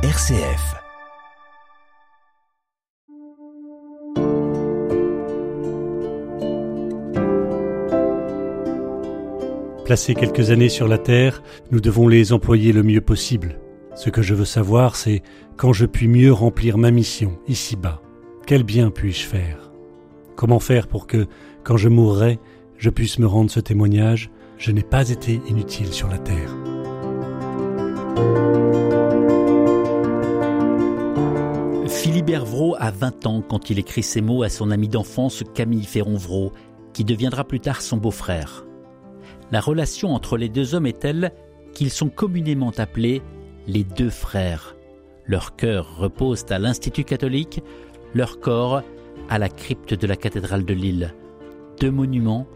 RCF. Placés quelques années sur la Terre, nous devons les employer le mieux possible. Ce que je veux savoir, c'est quand je puis mieux remplir ma mission ici-bas. Quel bien puis-je faire? Comment faire pour que, quand je mourrai, je puisse me rendre ce témoignage? Je n'ai pas été inutile sur la Terre. Philibert Vraud a 20 ans quand il écrit ces mots à son ami d'enfance Camille Ferron-Vraud, qui deviendra plus tard son beau-frère la relation entre les deux hommes est telle qu'ils sont communément appelés les deux frères. Leur cœur repose à l'Institut catholique, leur corps à la crypte de la cathédrale de Lille. Deux monuments,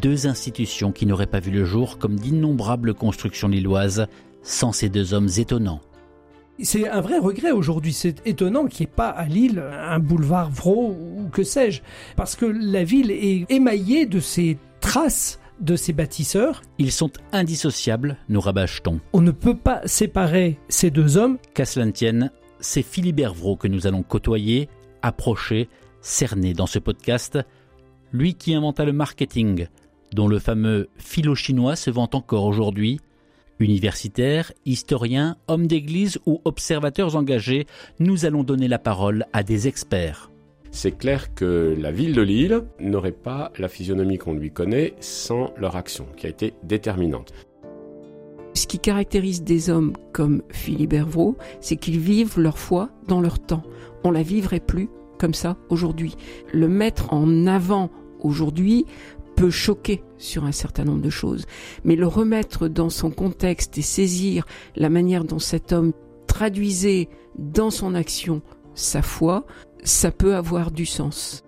deux institutions qui n'auraient pas vu le jour comme d'innombrables constructions lilloises sans ces deux hommes étonnants. C'est un vrai regret aujourd'hui. C'est étonnant qu'il n'y ait pas à Lille un boulevard Vro ou que sais-je. Parce que la ville est émaillée de ces traces de ces bâtisseurs. Ils sont indissociables, nous rabâche-t-on. On ne peut pas séparer ces deux hommes. Qu'à cela ne tienne, c'est Philibert Vraud que nous allons côtoyer, approcher, cerner dans ce podcast. Lui qui inventa le marketing, dont le fameux philo chinois se vend encore aujourd'hui. Universitaire, historien, homme d'église ou observateurs engagés, nous allons donner la parole à des experts c'est clair que la ville de Lille n'aurait pas la physionomie qu'on lui connaît sans leur action, qui a été déterminante. Ce qui caractérise des hommes comme Philibert Vraud, c'est qu'ils vivent leur foi dans leur temps. On la vivrait plus comme ça aujourd'hui. Le mettre en avant aujourd'hui peut choquer sur un certain nombre de choses, mais le remettre dans son contexte et saisir la manière dont cet homme traduisait dans son action sa foi, ça peut avoir du sens.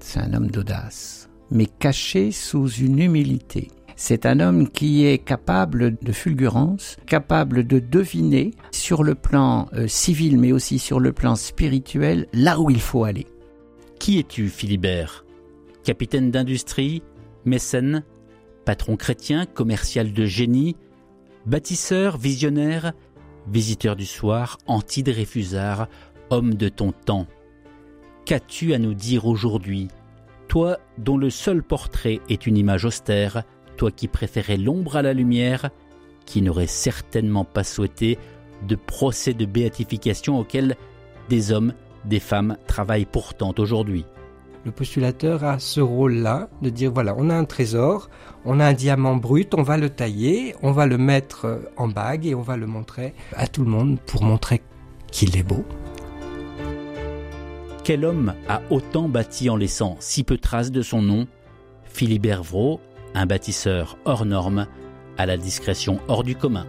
C'est un homme d'audace, mais caché sous une humilité. C'est un homme qui est capable de fulgurance, capable de deviner sur le plan euh, civil mais aussi sur le plan spirituel là où il faut aller. Qui es-tu, Philibert? Capitaine d'industrie, mécène, patron chrétien, commercial de génie, bâtisseur, visionnaire, visiteur du soir, anti-dreyfusard, homme de ton temps. Qu'as-tu à nous dire aujourd'hui? Toi dont le seul portrait est une image austère, toi qui préférais l'ombre à la lumière, qui n'aurais certainement pas souhaité de procès de béatification auquel des hommes, des femmes travaillent pourtant aujourd'hui. Le postulateur a ce rôle-là de dire voilà, on a un trésor, on a un diamant brut, on va le tailler, on va le mettre en bague et on va le montrer à tout le monde pour montrer qu'il est beau. Quel homme a autant bâti en laissant si peu trace de son nom? Philibert Vraud, un bâtisseur hors norme, à la discrétion hors du commun.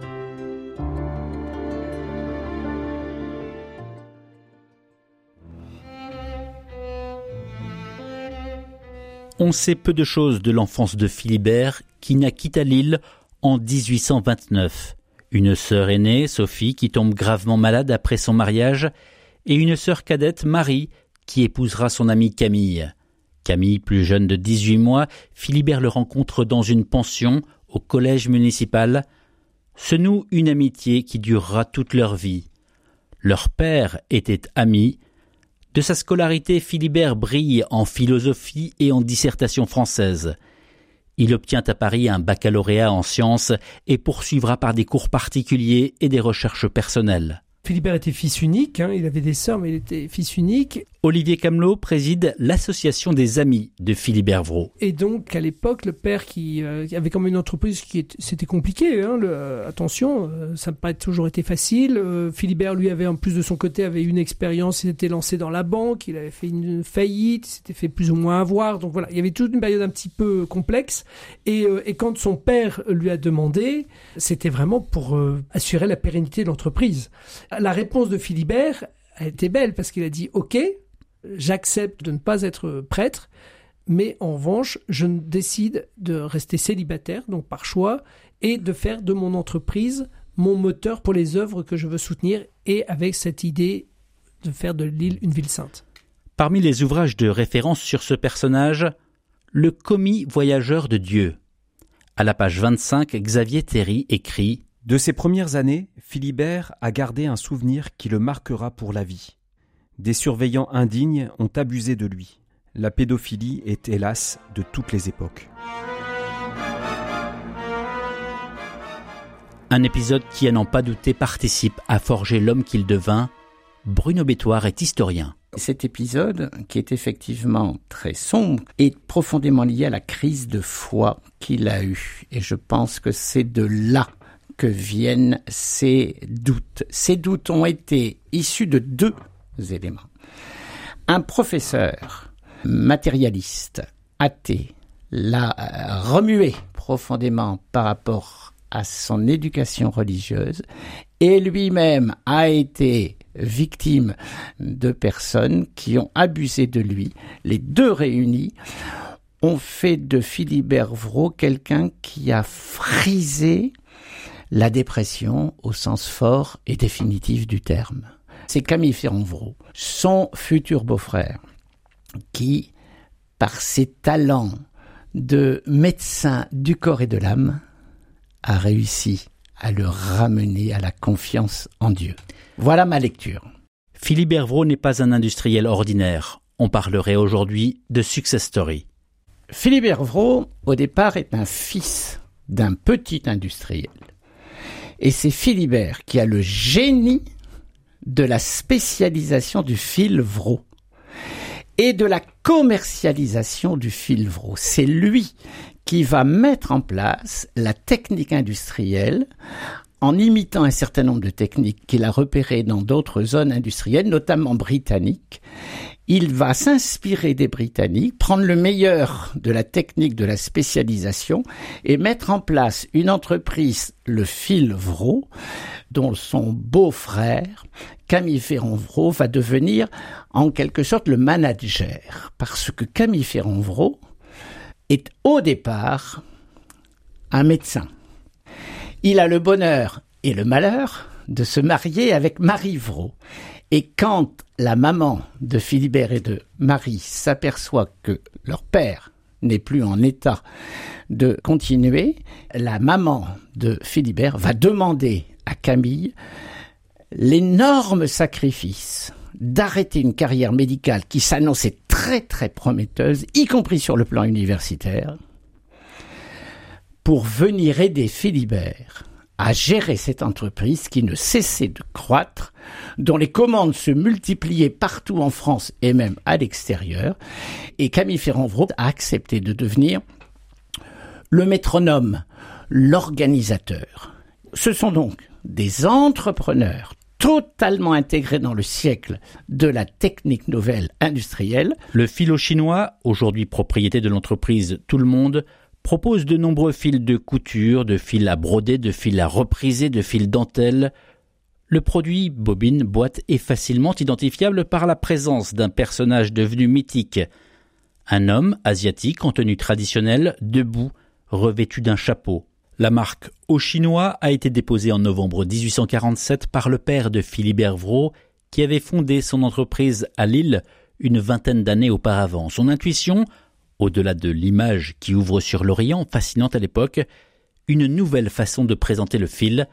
On sait peu de choses de l'enfance de Philibert, qui naquit à Lille en 1829. Une sœur aînée, Sophie, qui tombe gravement malade après son mariage, et une sœur cadette, Marie, qui épousera son amie Camille. Camille, plus jeune de 18 mois, Philibert le rencontre dans une pension au collège municipal. Se noue une amitié qui durera toute leur vie. Leur père était ami. De sa scolarité, Philibert brille en philosophie et en dissertation française. Il obtient à Paris un baccalauréat en sciences et poursuivra par des cours particuliers et des recherches personnelles. Philibert était fils unique, hein, il avait des sœurs, mais il était fils unique. Olivier Camelot préside l'association des amis de Philibert Vraud. Et donc, à l'époque, le père qui euh, avait comme une entreprise qui c'était compliqué, hein, le, euh, attention, euh, ça n'a pas toujours été facile. Philibert, lui, avait en plus de son côté, avait une expérience, il s'était lancé dans la banque, il avait fait une faillite, il s'était fait plus ou moins avoir. Donc voilà, il y avait toute une période un petit peu complexe. Et, et quand son père lui a demandé, c'était vraiment pour assurer la pérennité de l'entreprise. La réponse de Philibert a été belle parce qu'il a dit, OK, j'accepte de ne pas être prêtre, mais en revanche, je décide de rester célibataire, donc par choix, et de faire de mon entreprise mon moteur pour les œuvres que je veux soutenir, et avec cette idée de faire de l'île une ville sainte. Parmi les ouvrages de référence sur ce personnage, Le commis voyageur de Dieu. À la page 25, Xavier Théry écrit De ses premières années, Philibert a gardé un souvenir qui le marquera pour la vie. Des surveillants indignes ont abusé de lui. La pédophilie est hélas de toutes les époques. Un épisode qui, à n'en pas douter, participe à forger l'homme qu'il devint. Bruno Bétoire est historien. Cet épisode, qui est effectivement très sombre, est profondément lié à la crise de foi qu'il a eue. Et je pense que c'est de là que viennent ces doutes. Ces doutes ont été issus de deux éléments. Un professeur matérialiste, athée, l'a remué profondément par rapport à son éducation religieuse et lui-même a été victime de personnes qui ont abusé de lui. Les deux réunis ont fait de Philibert Vraud quelqu'un qui a frisé la dépression au sens fort et définitif du terme. C'est Camille Ferronvraud, son futur beau-frère, qui, par ses talents de médecin du corps et de l'âme, a réussi à le ramener à la confiance en Dieu. Voilà ma lecture. Philibert Vraud n'est pas un industriel ordinaire. On parlerait aujourd'hui de success story. Philibert Vraud, au départ, est un fils d'un petit industriel. Et c'est Philibert qui a le génie de la spécialisation du fil Vraud et de la commercialisation du fil Vraud. C'est lui qui va mettre en place la technique industrielle en imitant un certain nombre de techniques qu'il a repérées dans d'autres zones industrielles, notamment britanniques, il va s'inspirer des Britanniques, prendre le meilleur de la technique de la spécialisation et mettre en place une entreprise, le Filvro, dont son beau-frère, Camille Ferronvro, va devenir en quelque sorte le manager. Parce que Camille Ferronvro est au départ un médecin. Il a le bonheur et le malheur de se marier avec Marie Vraud. Et quand la maman de Philibert et de Marie s'aperçoit que leur père n'est plus en état de continuer, la maman de Philibert va demander à Camille l'énorme sacrifice d'arrêter une carrière médicale qui s'annonçait très très prometteuse, y compris sur le plan universitaire, pour venir aider Philibert à gérer cette entreprise qui ne cessait de croître, dont les commandes se multipliaient partout en France et même à l'extérieur. Et Camille Ferrand-Vraud a accepté de devenir le métronome, l'organisateur. Ce sont donc des entrepreneurs totalement intégrés dans le siècle de la technique nouvelle industrielle. Le philo chinois, aujourd'hui propriété de l'entreprise Tout le Monde, propose de nombreux fils de couture, de fils à broder, de fils à repriser, de fils dentelle. Le produit bobine boîte est facilement identifiable par la présence d'un personnage devenu mythique. Un homme asiatique en tenue traditionnelle, debout, revêtu d'un chapeau. La marque Au Chinois a été déposée en novembre 1847 par le père de Philibert Vraud, qui avait fondé son entreprise à Lille une vingtaine d'années auparavant. Son intuition, au-delà de l'image qui ouvre sur l'Orient, fascinante à l'époque, une nouvelle façon de présenter le fil.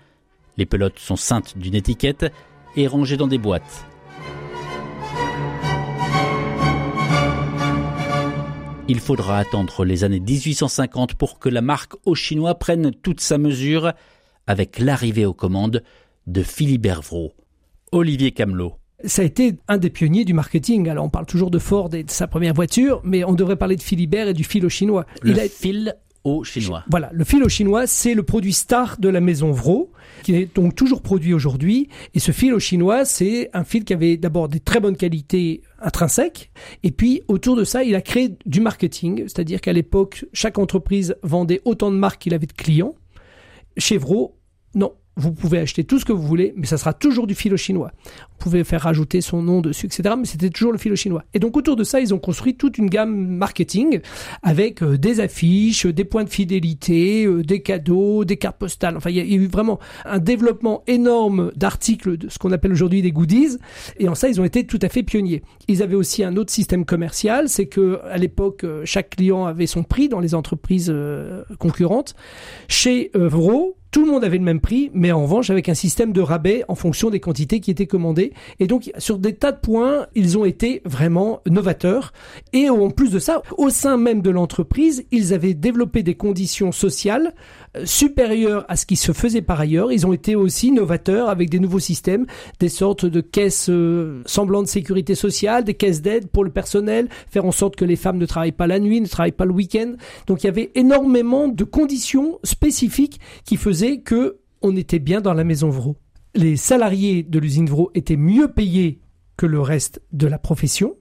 Les pelotes sont ceintes d'une étiquette et rangées dans des boîtes. Il faudra attendre les années 1850 pour que la marque au chinois prenne toute sa mesure avec l'arrivée aux commandes de Philibert Vraud. Olivier Camelot ça a été un des pionniers du marketing. Alors on parle toujours de Ford et de sa première voiture, mais on devrait parler de Philibert et du fil au chinois. Le fil au chinois. Voilà, le fil au chinois, c'est le produit star de la maison Vro, qui est donc toujours produit aujourd'hui. Et ce fil au chinois, c'est un fil qui avait d'abord des très bonnes qualités intrinsèques, et puis autour de ça, il a créé du marketing, c'est-à-dire qu'à l'époque, chaque entreprise vendait autant de marques qu'il avait de clients. Chez Vro, non, vous pouvez acheter tout ce que vous voulez, mais ça sera toujours du filo chinois. Vous pouvez faire rajouter son nom dessus, etc. Mais c'était toujours le filo chinois. Et donc autour de ça, ils ont construit toute une gamme marketing avec euh, des affiches, des points de fidélité, euh, des cadeaux, des cartes postales. Enfin, il y, a eu vraiment un développement énorme d'articles de ce qu'on appelle aujourd'hui des goodies. Et en ça, ils ont été tout à fait pionniers. Ils avaient aussi un autre système commercial, c'est que à l'époque, euh, chaque client avait son prix dans les entreprises concurrentes. Chez Vro, tout le monde avait le même prix, mais en revanche avec un système de rabais en fonction des quantités qui étaient commandées. Et donc sur des tas de points, ils ont été vraiment novateurs. Et en plus de ça, au sein même de l'entreprise, ils avaient développé des conditions sociales supérieures à ce qui se faisait par ailleurs. Ils ont été aussi novateurs avec des nouveaux systèmes, des sortes de caisses euh, semblant de sécurité sociale, des caisses d'aide pour le personnel, faire en sorte que les femmes ne travaillent pas la nuit, ne travaillent pas le week-end. Donc il y avait énormément de conditions spécifiques qui faisaient que on était bien dans la maison Vro. Les salariés de l'usine Vro étaient mieux payés que le reste de la profession.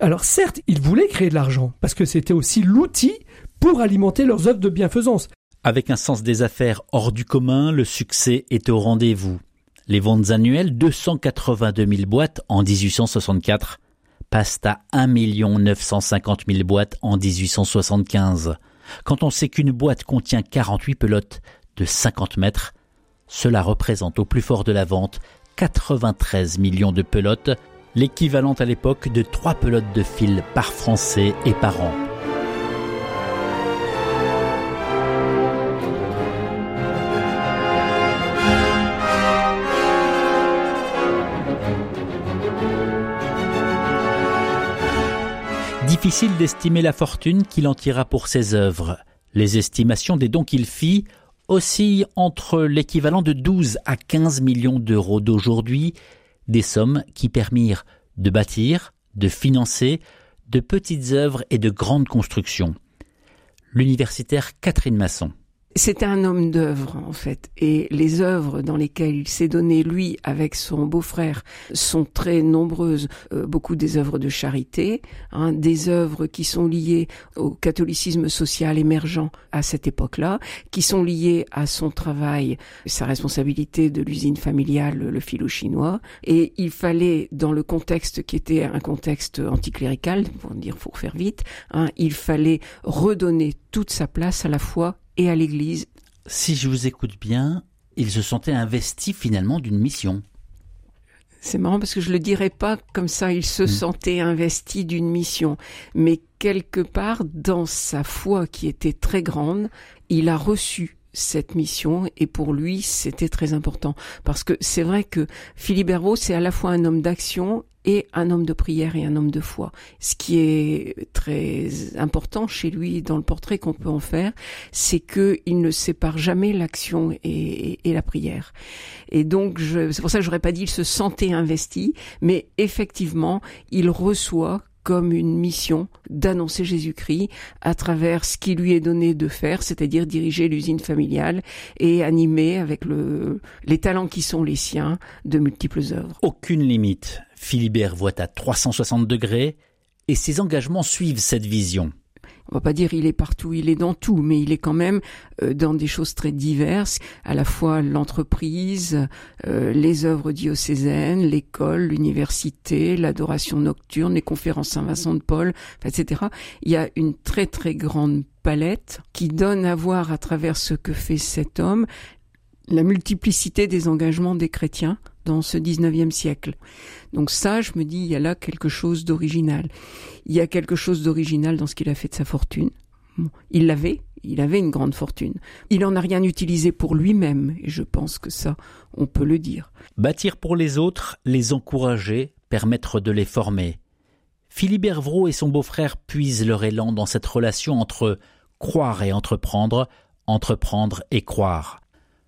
Alors certes, ils voulaient créer de l'argent, parce que c'était aussi l'outil pour alimenter leurs œuvres de bienfaisance. Avec un sens des affaires hors du commun, le succès est au rendez-vous. Les ventes annuelles, 282 000 boîtes en 1864, passent à 1 950 000 boîtes en 1875. Quand on sait qu'une boîte contient 48 pelotes, de 50 mètres. Cela représente au plus fort de la vente 93 millions de pelotes, l'équivalent à l'époque de 3 pelotes de fil par Français et par an. Difficile d'estimer la fortune qu'il en tira pour ses œuvres. Les estimations des dons qu'il fit oscille entre l'équivalent de 12 à 15 millions d'euros d'aujourd'hui, des sommes qui permirent de bâtir, de financer de petites œuvres et de grandes constructions. L'universitaire Catherine Masson. C'était un homme d'œuvre en fait, et les œuvres dans lesquelles il s'est donné lui avec son beau-frère sont très nombreuses. Euh, beaucoup des œuvres de charité, hein, des œuvres qui sont liées au catholicisme social émergent à cette époque-là, qui sont liées à son travail, sa responsabilité de l'usine familiale, le philo chinois. Et il fallait, dans le contexte qui était un contexte anticlérical, pour dire pour faire vite, hein, il fallait redonner toute sa place à la foi et à l'Église. Si je vous écoute bien, il se sentait investi finalement d'une mission. C'est marrant parce que je le dirais pas comme ça, il se hmm. sentait investi d'une mission, mais quelque part dans sa foi qui était très grande, il a reçu cette mission et pour lui c'était très important parce que c'est vrai que Philippe Herbeau c'est à la fois un homme d'action et un homme de prière et un homme de foi. Ce qui est très important chez lui dans le portrait qu'on peut en faire, c'est que il ne sépare jamais l'action et, la prière. Et donc, c'est pour ça que j'aurais pas dit il se sentait investi, mais effectivement, il reçoit comme une mission d'annoncer Jésus-Christ à travers ce qui lui est donné de faire, c'est-à-dire diriger l'usine familiale et animer avec le, les talents qui sont les siens de multiples œuvres. Aucune limite. Philibert voit à 360 degrés et ses engagements suivent cette vision on va pas dire il est partout, il est dans tout, mais il est quand même euh, dans des choses très diverses, à la fois l'entreprise, euh, les œuvres diocésaines, l'école, l'université, l'adoration nocturne, les conférences Saint-Vincent de Paul, etc. Il y a une très très grande palette qui donne à voir à travers ce que fait cet homme la multiplicité des engagements des chrétiens dans ce 19e siècle. Donc ça, je me dis, il y a là quelque chose d'original. Il y a quelque chose d'original dans ce qu'il a fait de sa fortune. il l'avait, il avait une grande fortune. Il n'en a rien utilisé pour lui-même, et je pense que ça, on peut le dire. Bâtir pour les autres, les encourager, permettre de les former. Philibert Vraud et son beau-frère puisent leur élan dans cette relation entre croire et entreprendre, entreprendre et croire.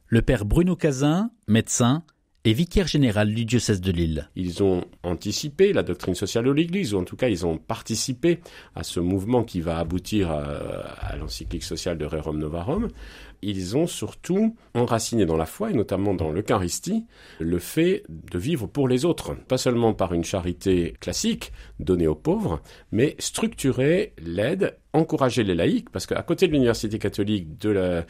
Le père Bruno Cazin, médecin, et vicaire général du diocèse de Lille. Ils ont anticipé la doctrine sociale de l'Église, ou en tout cas ils ont participé à ce mouvement qui va aboutir à, l'encyclique sociale de Rerum Novarum. Ils ont surtout enraciné dans la foi, et notamment dans l'Eucharistie, le fait de vivre pour les autres, pas seulement par une charité classique donnée aux pauvres, mais structurer l'aide encourager les laïcs, parce qu'à côté de l'université catholique de la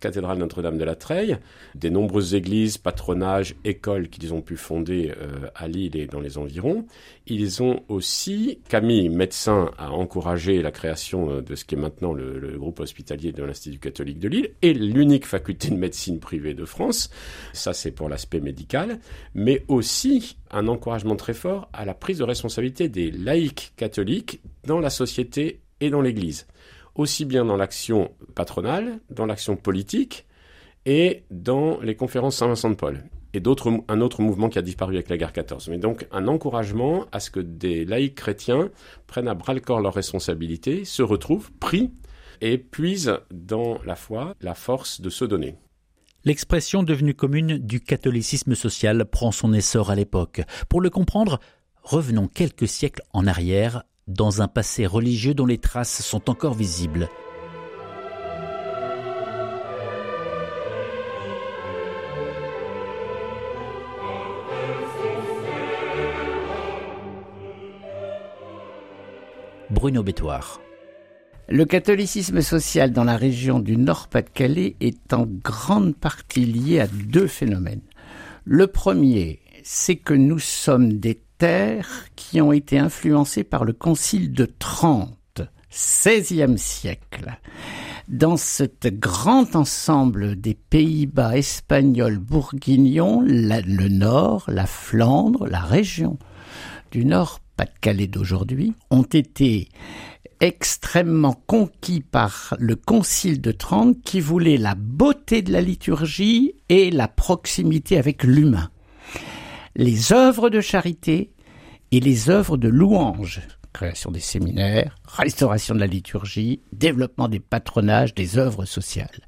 cathédrale Notre-Dame de la Treille, des nombreuses églises, patronages, écoles qu'ils ont pu fonder euh, à Lille et dans les environs, ils ont aussi, Camille, médecin, a encouragé la création euh, de ce qui est maintenant le, le groupe hospitalier de l'Institut catholique de Lille, et l'unique faculté de médecine privée de France, ça c'est pour l'aspect médical, mais aussi un encouragement très fort à la prise de responsabilité des laïcs catholiques dans la société et dans l'Église, aussi bien dans l'action patronale, dans l'action politique, et dans les conférences Saint-Vincent de Paul et d'autres, un autre mouvement qui a disparu avec la guerre 14. Mais donc un encouragement à ce que des laïcs chrétiens prennent à bras le corps leurs responsabilités, se retrouvent pris et puisent dans la foi la force de se donner. L'expression devenue commune du catholicisme social prend son essor à l'époque. Pour le comprendre, revenons quelques siècles en arrière, dans un passé religieux dont les traces sont encore visibles. Bruno Bétoire. Le catholicisme social dans la région du Nord-Pas-de-Calais est en grande partie lié à deux phénomènes. Le premier, c'est que nous sommes des qui ont été influencées par le Concile de Trente, XVIe siècle. Dans ce grand ensemble des Pays-Bas espagnols bourguignons, le Nord, la Flandre, la région du Nord-Pas-de-Calais d'aujourd'hui, ont été extrêmement conquis par le Concile de Trente qui voulait la beauté de la liturgie et la proximité avec l'humain. Les œuvres de charité et les œuvres de louange, création des séminaires, restauration de la liturgie, développement des patronages, des œuvres sociales.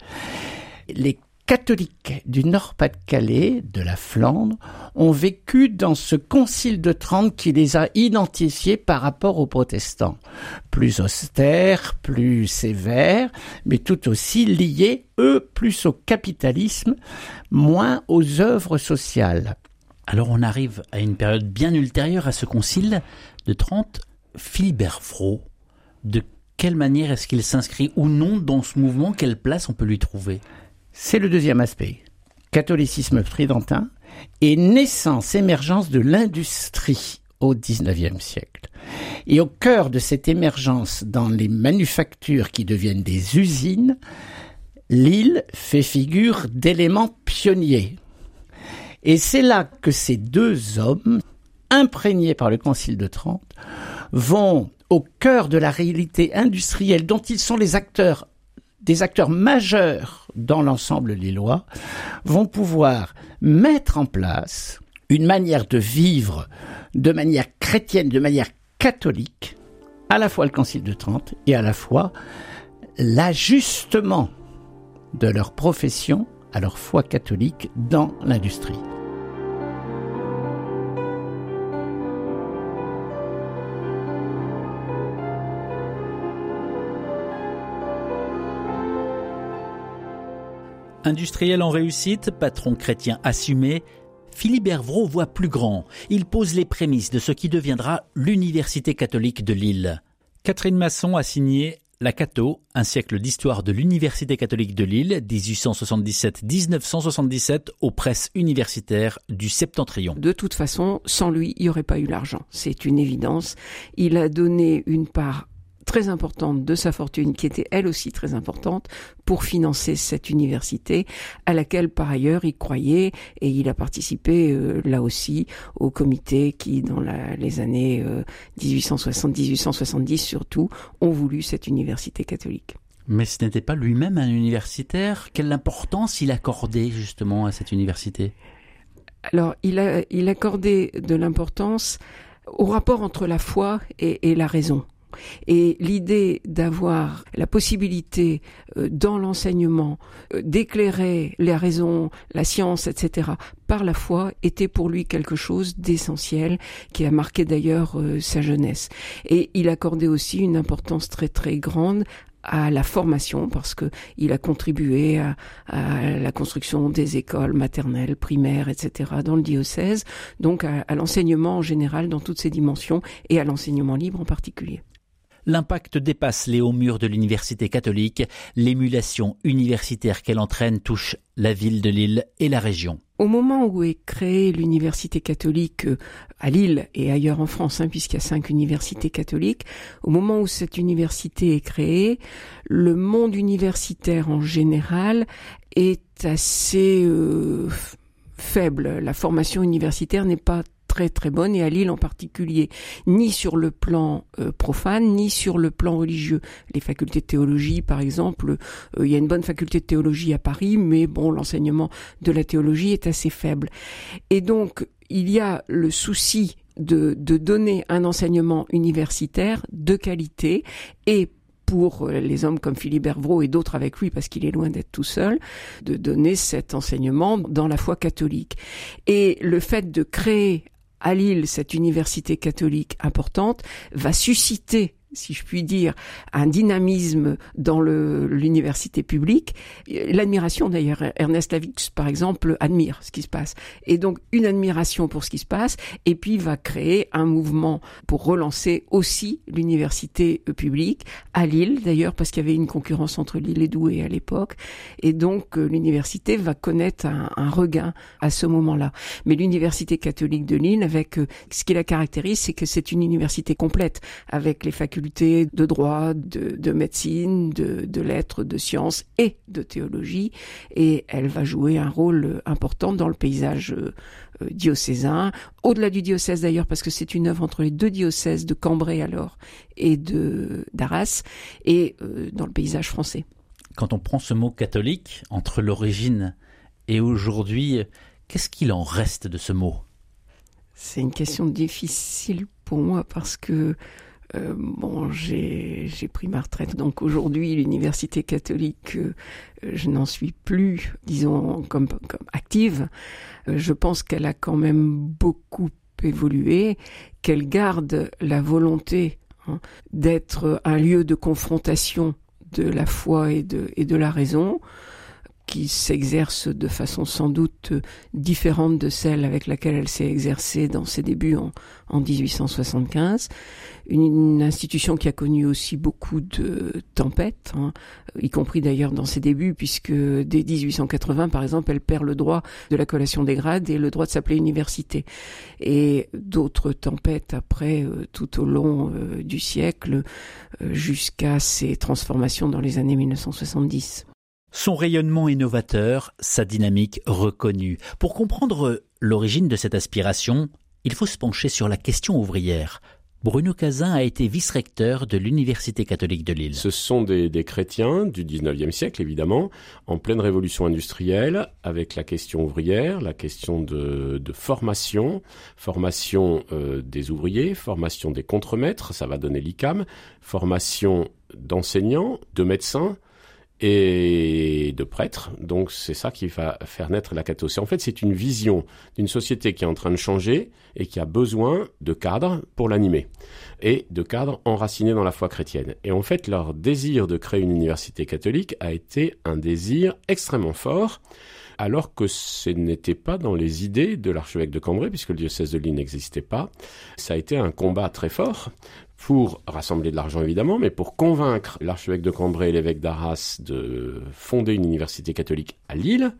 Les catholiques du Nord-Pas-de-Calais, de la Flandre, ont vécu dans ce concile de Trente qui les a identifiés par rapport aux protestants. Plus austères, plus sévères, mais tout aussi liés, eux, plus au capitalisme, moins aux œuvres sociales. Alors on arrive à une période bien ultérieure à ce concile de Trente. Philibert Frot, de quelle manière est-ce qu'il s'inscrit ou non dans ce mouvement? Quelle place on peut lui trouver? C'est le deuxième aspect. Catholicisme tridentin et naissance, émergence de l'industrie au XIXe siècle. Et au cœur de cette émergence dans les manufactures qui deviennent des usines, l'île fait figure d'éléments pionniers. Et c'est là que ces deux hommes, imprégnés par le Concile de Trente, vont au cœur de la réalité industrielle dont ils sont les acteurs des acteurs majeurs dans l'ensemble lillois vont pouvoir mettre en place une manière de vivre de manière chrétienne, de manière catholique, à la fois le Concile de Trente et à la fois l'ajustement de leur profession à leur foi catholique dans l'industrie. Industriel en réussite, patron chrétien assumé, Philibert Vraud voit plus grand. Il pose les prémices de ce qui deviendra l'Université catholique de Lille. Catherine Masson a signé La Cato, un siècle d'histoire de l'Université catholique de Lille, 1877-1977, aux presses universitaires du Septentrion. De toute façon, sans lui, il n'y aurait pas eu l'argent. C'est une évidence. Il a donné une part très importante de sa fortune, qui était elle aussi très importante, pour financer cette université, à laquelle par ailleurs il croyait, et il a participé euh, là aussi au comité qui, dans les années 1860-1870 euh, surtout, ont voulu cette université catholique. Mais ce n'était pas lui-même un universitaire? Quelle importance il accordait justement à cette université? Alors, il, a, il accordait de l'importance au rapport entre la foi et la raison. Et l'idée d'avoir la possibilité euh, dans l'enseignement euh, d'éclairer les raisons, la science, etc., par la foi était pour lui quelque chose d'essentiel qui a marqué d'ailleurs euh, sa jeunesse. Et il accordait aussi une importance très très grande à la formation parce que il a contribué à, la construction des écoles maternelles, primaires, etc. dans le diocèse, donc à l'enseignement en général dans toutes ses dimensions et à l'enseignement libre en particulier. L'impact dépasse les hauts murs de l'université catholique. L'émulation universitaire qu'elle entraîne touche la ville de Lille et la région. Au moment où est créée l'université catholique euh, à Lille et ailleurs en France, hein, puisqu'il y a cinq universités catholiques, au moment où cette université est créée, le monde universitaire en général est assez euh, faible. La formation universitaire n'est pas très très bonne et à Lille en particulier, ni sur le plan euh, profane ni sur le plan religieux. Les facultés de théologie, par exemple, euh, il y a une bonne faculté de théologie à Paris, mais bon, l'enseignement de la théologie est assez faible. Et donc, il y a le souci de, de donner un enseignement universitaire de qualité et pour les hommes comme Philibert Vraud et d'autres avec lui, parce qu'il est loin d'être tout seul, de donner cet enseignement dans la foi catholique. Et le fait de créer à Lille cette université catholique importante va susciter si je puis dire, un dynamisme dans l'université publique. L'admiration d'ailleurs, Ernest Lavix par exemple admire ce qui se passe. Et donc une admiration pour ce qui se passe, et puis va créer un mouvement pour relancer aussi l'université publique, à Lille d'ailleurs, parce qu'il y avait une concurrence entre Lille et Douai à l'époque. Et donc euh, l'université va connaître un, un, regain à ce moment-là. Mais l'université catholique de Lille, avec euh, ce qui la caractérise, c'est que c'est une université complète, avec les facultés de droit, de, médecine, de, lettres, de sciences et de théologie. Et elle va jouer un rôle important dans le paysage euh, diocésain, au-delà du diocèse d'ailleurs, parce que c'est une œuvre entre les deux diocèses de Cambrai alors et de d'Arras, et euh, dans le paysage français. Quand on prend ce mot catholique, entre l'origine et aujourd'hui, qu'est-ce qu'il en reste de ce mot? C'est une question difficile pour moi parce que euh, bon, j'ai pris ma retraite, donc aujourd'hui, l'université catholique, euh, je n'en suis plus, disons, comme, comme active. Euh, je pense qu'elle a quand même beaucoup évolué, qu'elle garde la volonté hein, d'être un lieu de confrontation de la foi et de, et de la raison qui s'exerce de façon sans doute différente de celle avec laquelle elle s'est exercée dans ses débuts en, en 1875. Une, institution qui a connu aussi beaucoup de tempêtes, hein, y compris d'ailleurs dans ses débuts, puisque dès 1880, par exemple, elle perd le droit de la collation des grades et le droit de s'appeler université. Et d'autres tempêtes après, euh, tout au long euh, du siècle, euh, jusqu'à ses transformations dans les années 1970. Son rayonnement innovateur, sa dynamique reconnue. Pour comprendre l'origine de cette aspiration, il faut se pencher sur la question ouvrière. Bruno Cazin a été vice-recteur de l'Université catholique de Lille. Ce sont des, chrétiens du 19e siècle, évidemment, en pleine révolution industrielle, avec la question ouvrière, la question de, formation, formation euh, des ouvriers, formation des contremaîtres, ça va donner l'ICAM, formation d'enseignants, de médecins, et de prêtres. Donc c'est ça qui va faire naître la catholicité. En fait, c'est une vision d'une société qui est en train de changer et qui a besoin de cadres pour l'animer et de cadres enracinés dans la foi chrétienne. Et en fait, leur désir de créer une université catholique a été un désir extrêmement fort alors que ce n'était pas dans les idées de l'archevêque de Cambrai, puisque le diocèse de Lille n'existait pas. Ça a été un combat très fort pour rassembler de l'argent évidemment, mais pour convaincre l'archevêque de Cambrai et l'évêque d'Arras de fonder une université catholique à Lille,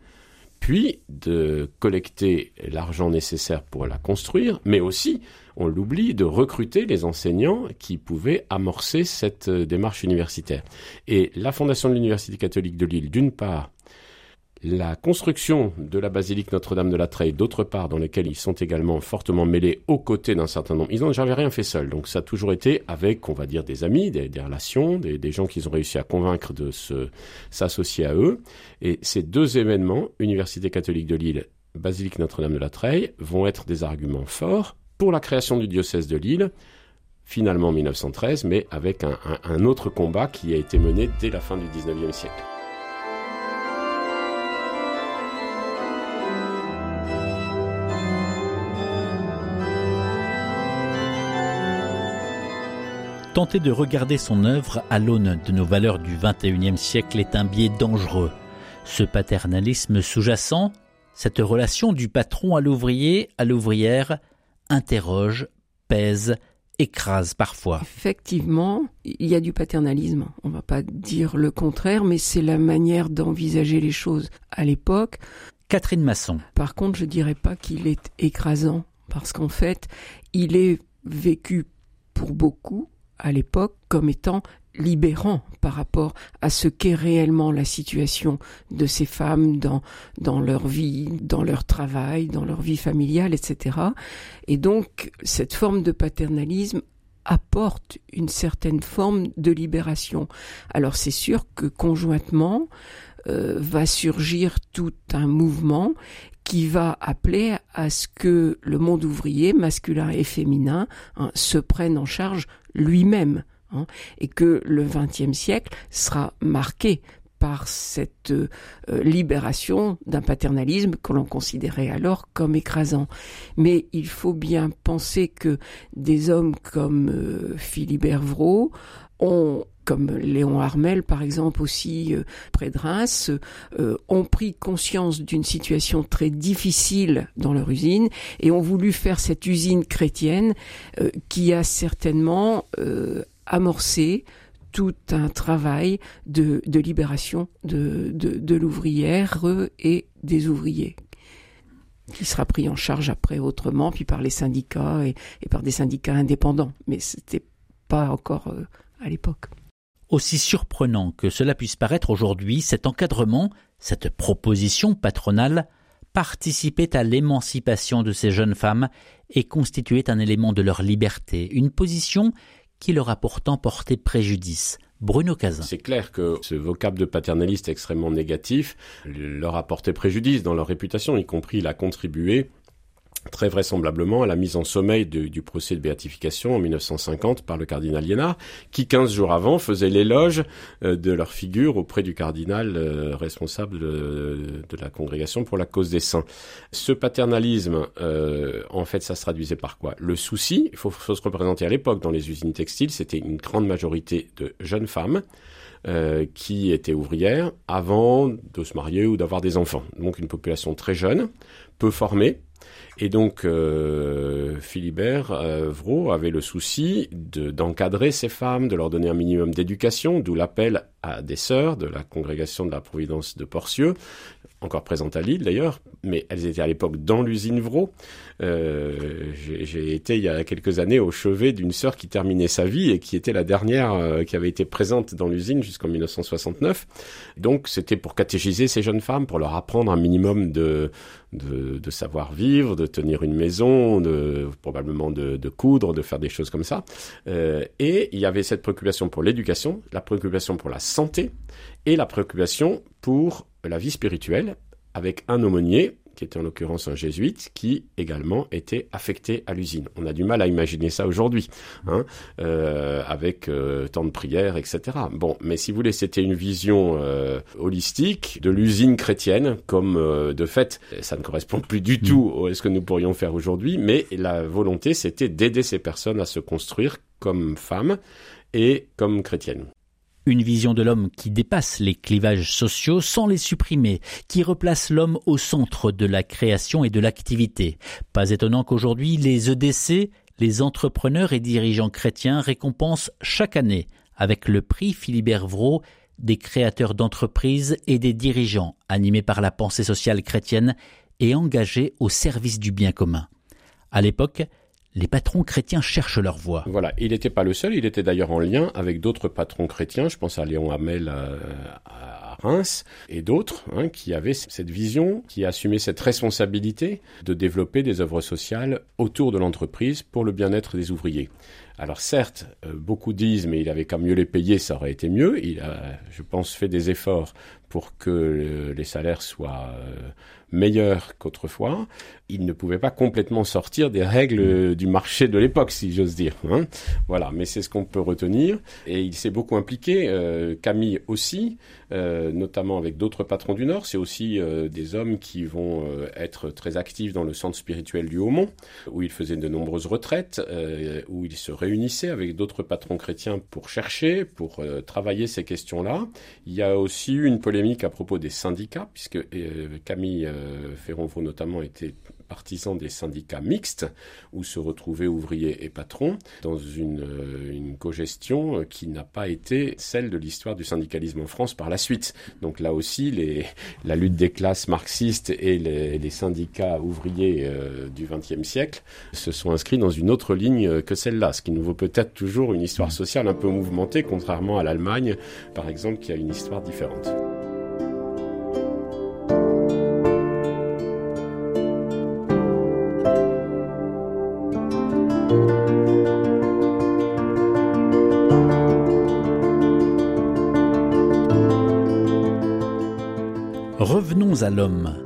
puis de collecter l'argent nécessaire pour la construire, mais aussi, on l'oublie, de recruter les enseignants qui pouvaient amorcer cette démarche universitaire. Et la fondation de l'Université catholique de Lille, d'une part, la construction de la basilique Notre-Dame de la Treille, d'autre part, dans lesquelles ils sont également fortement mêlés aux côtés d'un certain nombre. Ils n'ont jamais rien fait seuls, donc ça a toujours été avec, on va dire, des amis, des, relations, des, gens qu'ils ont réussi à convaincre de s'associer à eux. Et ces deux événements, Université catholique de Lille, basilique Notre-Dame de la Treille, vont être des arguments forts pour la création du diocèse de Lille, finalement en 1913, mais avec un, un autre combat qui a été mené dès la fin du 19e siècle. Tenter de regarder son œuvre à l'aune de nos valeurs du XXIe siècle est un biais dangereux. Ce paternalisme sous-jacent, cette relation du patron à l'ouvrier, à l'ouvrière, interroge, pèse, écrase parfois. Effectivement, il y a du paternalisme. On ne va pas dire le contraire, mais c'est la manière d'envisager les choses à l'époque. Catherine Masson. Par contre, je dirais pas qu'il est écrasant, parce qu'en fait, il est vécu pour beaucoup à l'époque comme étant libérant par rapport à ce qu'est réellement la situation de ces femmes dans, dans leur vie, dans leur travail, dans leur vie familiale, etc. Et donc, cette forme de paternalisme apporte une certaine forme de libération. Alors c'est sûr que conjointement euh, va surgir tout un mouvement qui va appeler à ce que le monde ouvrier, masculin et féminin, hein, se prenne en charge lui-même. Hein, et que le XXe siècle sera marqué par cette euh, libération d'un paternalisme que l'on considérait alors comme écrasant. Mais il faut bien penser que des hommes comme euh, Philibert Vraud ont comme Léon Armel par exemple aussi euh, près de Reims, ont pris conscience d'une situation très difficile dans leur usine et ont voulu faire cette usine chrétienne qui a certainement amorcé tout un travail de, libération de, de, l'ouvrière et des ouvriers qui sera pris en charge après autrement, puis par les syndicats et, par des syndicats indépendants. Mais ce n'était pas encore euh, à l'époque. Aussi surprenant que cela puisse paraître aujourd'hui, cet encadrement, cette proposition patronale, participait à l'émancipation de ces jeunes femmes et constituait un élément de leur liberté, une position qui leur a pourtant porté préjudice. Bruno Cazin. C'est clair que ce vocable de paternaliste extrêmement négatif leur a porté préjudice dans leur réputation, y compris il a contribué très vraisemblablement à la mise en sommeil du procès de béatification en 1950 par le cardinal Liénard, qui 15 jours avant faisait l'éloge euh, de leur figure auprès du cardinal euh, responsable de, la congrégation pour la cause des saints. Ce paternalisme, euh, en fait, ça se traduisait par quoi? Le souci, il faut, faut, se représenter à l'époque, dans les usines textiles, c'était une grande majorité de jeunes femmes, qui étaient ouvrières avant de se marier ou d'avoir des enfants. Donc une population très jeune, peu formée, et donc, euh, Philibert euh, avait le souci d'encadrer ces femmes, de leur donner un minimum d'éducation, d'où l'appel à des sœurs de la congrégation de la Providence de Porcieux, encore présente à Lille d'ailleurs, mais elles étaient à l'époque dans l'usine Vraud. Euh, j'ai été il y a quelques années au chevet d'une sœur qui terminait sa vie et qui était la dernière euh, qui avait été présente dans l'usine jusqu'en 1969. Donc c'était pour catéchiser ces jeunes femmes, pour leur apprendre un minimum de, de, savoir-vivre, de tenir une maison, probablement de, de, coudre, de faire des choses comme ça. Euh, et il y avait cette préoccupation pour l'éducation, la préoccupation pour la santé et la préoccupation pour la vie spirituelle avec un aumônier qui était en l'occurrence un jésuite, qui également était affecté à l'usine. On a du mal à imaginer ça aujourd'hui, hein, euh, avec euh, tant de prières, etc. Bon, mais si vous voulez, c'était une vision euh, holistique de l'usine chrétienne, comme de fait, ça ne correspond plus du tout à ce que nous pourrions faire aujourd'hui, mais la volonté, c'était d'aider ces personnes à se construire comme femmes et comme chrétiennes. Une vision de l'homme qui dépasse les clivages sociaux sans les supprimer, qui replace l'homme au centre de la création et de l'activité. Pas étonnant qu'aujourd'hui les EDC, les entrepreneurs et dirigeants chrétiens récompensent chaque année, avec le prix Philibert Vraud, des créateurs d'entreprises et des dirigeants animés par la pensée sociale chrétienne et engagés au service du bien commun. À l'époque, les patrons chrétiens cherchent leur voie. Voilà, il n'était pas le seul, il était d'ailleurs en lien avec d'autres patrons chrétiens, je pense à Léon Hamel euh, à, Reims et d'autres, hein, qui avaient cette vision, qui assumaient cette responsabilité de développer des œuvres sociales autour de l'entreprise pour le bien-être des ouvriers. Alors certes, euh, beaucoup disent, mais il avait qu'à mieux les payer, ça aurait été mieux. Il a, je pense, fait des efforts pour que les salaires soient euh, meilleurs qu'autrefois. Il ne pouvait pas complètement sortir des règles mm. du marché de l'époque, si j'ose dire. Hein. Voilà, mais c'est ce qu'on peut retenir. Et il s'est beaucoup impliqué, euh, Camille aussi, euh, notamment avec d'autres patrons du Nord. C'est aussi des hommes qui vont être très actifs dans le centre spirituel du Haut-Mont, où il faisait de nombreuses retraites, où il se réunissait avec d'autres patrons chrétiens pour chercher, pour travailler ces questions-là. Il y a aussi eu une polémique polémique à propos des syndicats, puisque Camille Ferronvaux notamment était partisan des syndicats mixtes, où se retrouvaient ouvriers et patrons, dans une, euh, une cogestion euh, qui n'a pas été celle de l'histoire du syndicalisme en France par la suite. Donc là aussi, la lutte des classes marxistes et les, les syndicats ouvriers euh, du XXe siècle se sont inscrits dans une autre ligne que celle-là, ce qui nous vaut peut-être toujours une histoire sociale un peu mouvementée, contrairement à l'Allemagne, par exemple, qui a une histoire différente. À l'homme.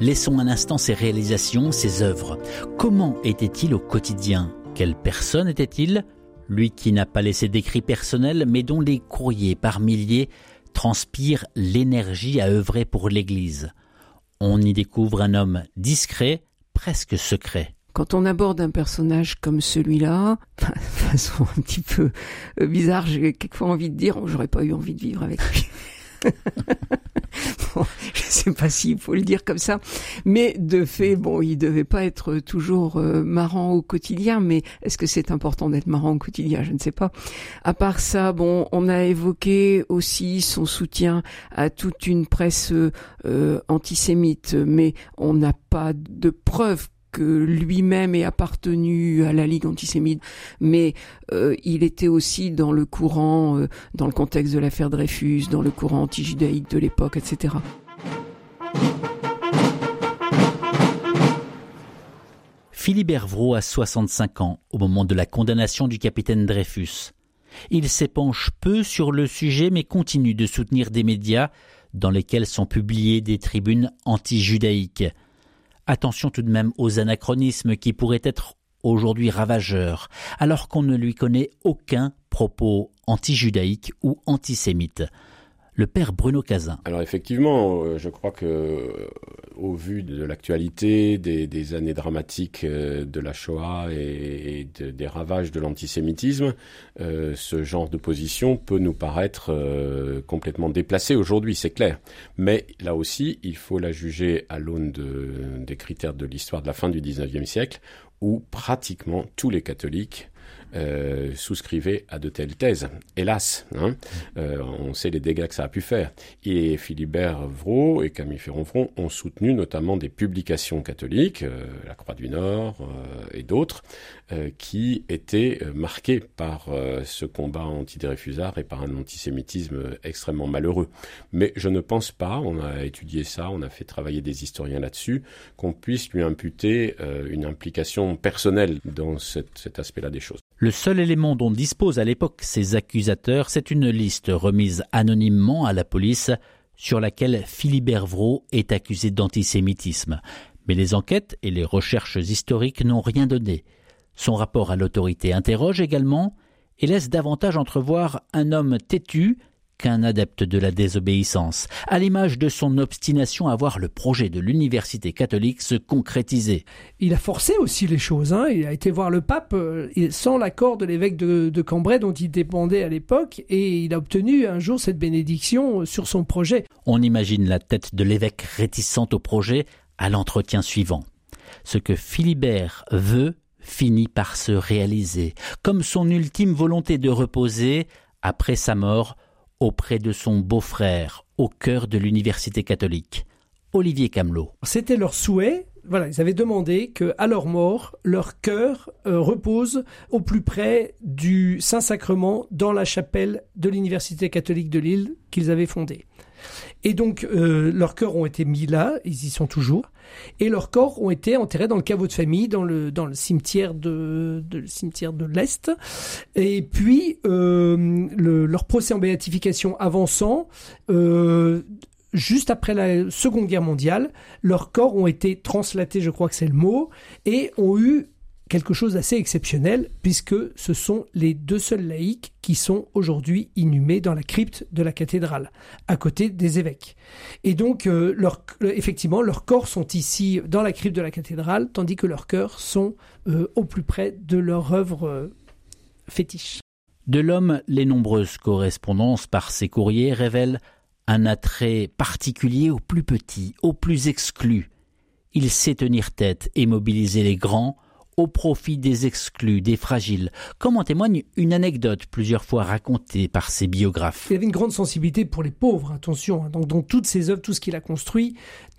Laissons un instant ses réalisations, ses œuvres. Comment était-il au quotidien? Quelle personne était-il? Lui qui n'a pas laissé d'écrits personnels, mais dont les courriers par milliers transpirent l'énergie à œuvrer pour l'Église. On y découvre un homme discret, presque secret. Quand on aborde un personnage comme celui-là, de façon un petit peu euh, bizarre, j'ai quelquefois envie de dire, oh, j'aurais pas eu envie de vivre avec lui. bon, je sais pas s'il faut le dire comme ça, mais de fait, bon, il devait pas être toujours euh, marrant au quotidien, mais est-ce que c'est important d'être marrant au quotidien? Je ne sais pas. À part ça, bon, on a évoqué aussi son soutien à toute une presse euh, antisémite, mais on n'a pas de preuves que lui-même ait appartenu à la Ligue antisémite, mais euh, il était aussi dans le courant, euh, dans le contexte de l'affaire Dreyfus, dans le courant anti-judaïque de l'époque, etc. Philibert Vraud a 65 ans au moment de la condamnation du capitaine Dreyfus. Il s'épanche peu sur le sujet mais continue de soutenir des médias dans lesquels sont publiées des tribunes anti-judaïques. Attention tout de même aux anachronismes qui pourraient être aujourd'hui ravageurs, alors qu'on ne lui connaît aucun propos anti-judaïque ou antisémite le père Bruno Cazin. Alors effectivement, euh, je crois que euh, au vu de l'actualité, des, années dramatiques euh, de la Shoah et, des ravages de l'antisémitisme, ce genre de position peut nous paraître complètement déplacé aujourd'hui, c'est clair. Mais là aussi, il faut la juger à l'aune des critères de l'histoire de la fin du XIXe siècle, où pratiquement tous les catholiques euh, souscrivait à de telles thèses. Hélas, hein, euh, on sait les dégâts que ça a pu faire. Et Philibert Vraud et Camille Ferronfron ont soutenu notamment des publications catholiques, euh, la Croix du Nord et d'autres, qui étaient marquées par ce combat anti-Dreyfusard et par un antisémitisme extrêmement malheureux. Mais je ne pense pas, on a étudié ça, on a fait travailler des historiens là-dessus, qu'on puisse lui imputer une implication personnelle dans cet aspect-là des choses. Le seul élément dont disposent à l'époque ces accusateurs, c'est une liste remise anonymement à la police sur laquelle Philibert Vraud est accusé d'antisémitisme. Mais les enquêtes et les recherches historiques n'ont rien donné. Son rapport à l'autorité interroge également et laisse davantage entrevoir un homme têtu qu'un adepte de la désobéissance, à l'image de son obstination à voir le projet de l'université catholique se concrétiser. Il a forcé aussi les choses. Hein. Il a été voir le pape euh, sans l'accord de l'évêque de, Cambrai dont il dépendait à l'époque et il a obtenu un jour cette bénédiction sur son projet. On imagine la tête de l'évêque réticente au projet à l'entretien suivant. Ce que Philibert veut finit par se réaliser, comme son ultime volonté de reposer, après sa mort, auprès de son beau-frère au cœur de l'université catholique, Olivier Camelot. C'était leur souhait. Voilà, ils avaient demandé que, à leur mort, leur cœur euh, repose au plus près du Saint-Sacrement dans la chapelle de l'université catholique de Lille qu'ils avaient fondée. Et donc, euh, leurs cœurs ont été mis là, ils y sont toujours, et leurs corps ont été enterrés dans le caveau de famille, dans le, cimetière de, de cimetière de l'Est. Et puis, euh, le, leur procès en béatification avançant, euh, juste après la Seconde Guerre mondiale, leurs corps ont été translatés, je crois que c'est le mot, et ont eu quelque chose d'assez exceptionnel puisque ce sont les deux seuls laïcs qui sont aujourd'hui inhumés dans la crypte de la cathédrale, à côté des évêques. Et donc, euh, euh, effectivement, leurs corps sont ici dans la crypte de la cathédrale, tandis que leurs cœurs sont euh, au plus près de leur œuvre fétiche. De l'homme, les nombreuses correspondances par ses courriers révèlent un attrait particulier aux plus petits, aux plus exclus. Il sait tenir tête et mobiliser les grands au profit des exclus, des fragiles, comme en témoigne une anecdote plusieurs fois racontée par ses biographes. Il avait une grande sensibilité pour les pauvres, attention. Hein. Donc dans toutes ses œuvres, tout ce qu'il a construit,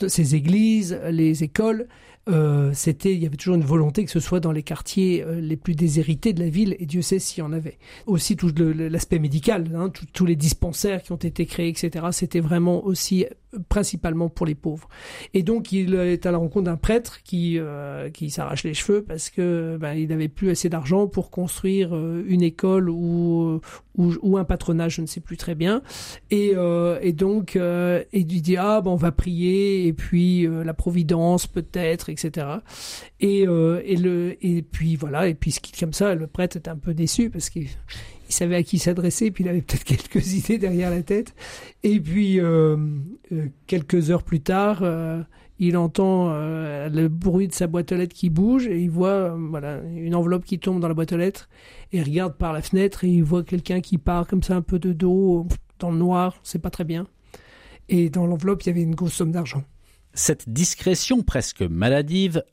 ses églises, les écoles, euh, c'était, il y avait toujours une volonté que ce soit dans les quartiers euh, les plus déshérités de la ville, et Dieu sait s'il y en avait. Aussi tout l'aspect médical, hein, tous les dispensaires qui ont été créés, etc. C'était vraiment aussi principalement pour les pauvres. Et donc il est à la rencontre d'un prêtre qui qui s'arrache les cheveux parce que ben, il n'avait plus assez d'argent pour construire une école ou, ou, ou un patronage, je ne sais plus très bien. Et, et donc il lui dit ah ben on va prier et puis la providence peut-être etc. Et, euh, et, le, et puis voilà, et puis ce qui comme ça, le prêtre est un peu déçu parce qu'il il savait à qui s'adresser, puis il avait peut-être quelques idées derrière la tête. Et puis euh, euh, quelques heures plus tard, il entend le bruit de sa boîte aux lettres qui bouge et il voit voilà une enveloppe qui tombe dans la boîte aux lettres et il regarde par la fenêtre et il voit quelqu'un qui part comme ça un peu de dos dans le noir, c'est pas très bien. Et dans l'enveloppe, il y avait une grosse somme d'argent. Cette discrétion presque maladive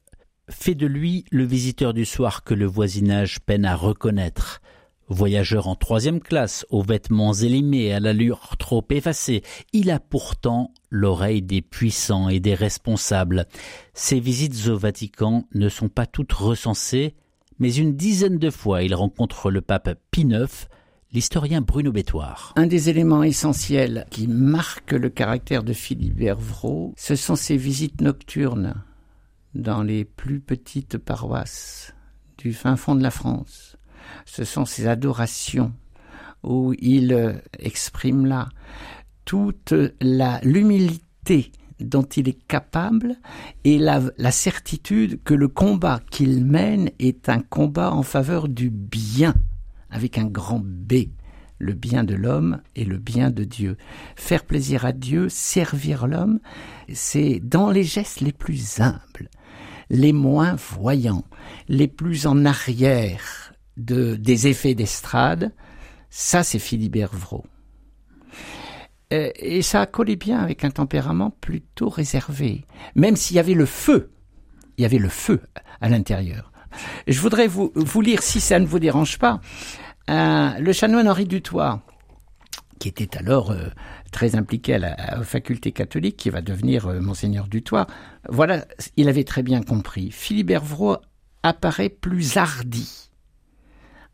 fait de lui le visiteur du soir que le voisinage peine à reconnaître. Voyageur en troisième classe, aux vêtements élimés à l'allure trop effacée, il a pourtant l'oreille des puissants et des responsables. Ses visites au Vatican ne sont pas toutes recensées, mais une dizaine de fois il rencontre le pape Pie IX, l'historien Bruno Bétoire. Un des éléments essentiels qui marque le caractère de Philibert Vraud, ce sont ses visites nocturnes dans les plus petites paroisses du fin fond de la France. Ce sont ses adorations où il exprime là toute la l'humilité dont il est capable et la, la certitude que le combat qu'il mène est un combat en faveur du bien avec un grand B, le bien de l'homme et le bien de Dieu. Faire plaisir à Dieu, servir l'homme, c'est dans les gestes les plus humbles, les moins voyants, les plus en arrière de, des effets d'estrade. Ça, c'est Philibert Vraud. Euh, et ça a collé bien avec un tempérament plutôt réservé. Même s'il y avait le feu, il y avait le feu à l'intérieur. Je voudrais vous, vous lire, si ça ne vous dérange pas, le chanoine Henri Dutoit, qui était alors euh, très impliqué à la, faculté catholique, qui va devenir euh, monseigneur Dutoit, voilà, il avait très bien compris. Philibert Vraud apparaît plus hardi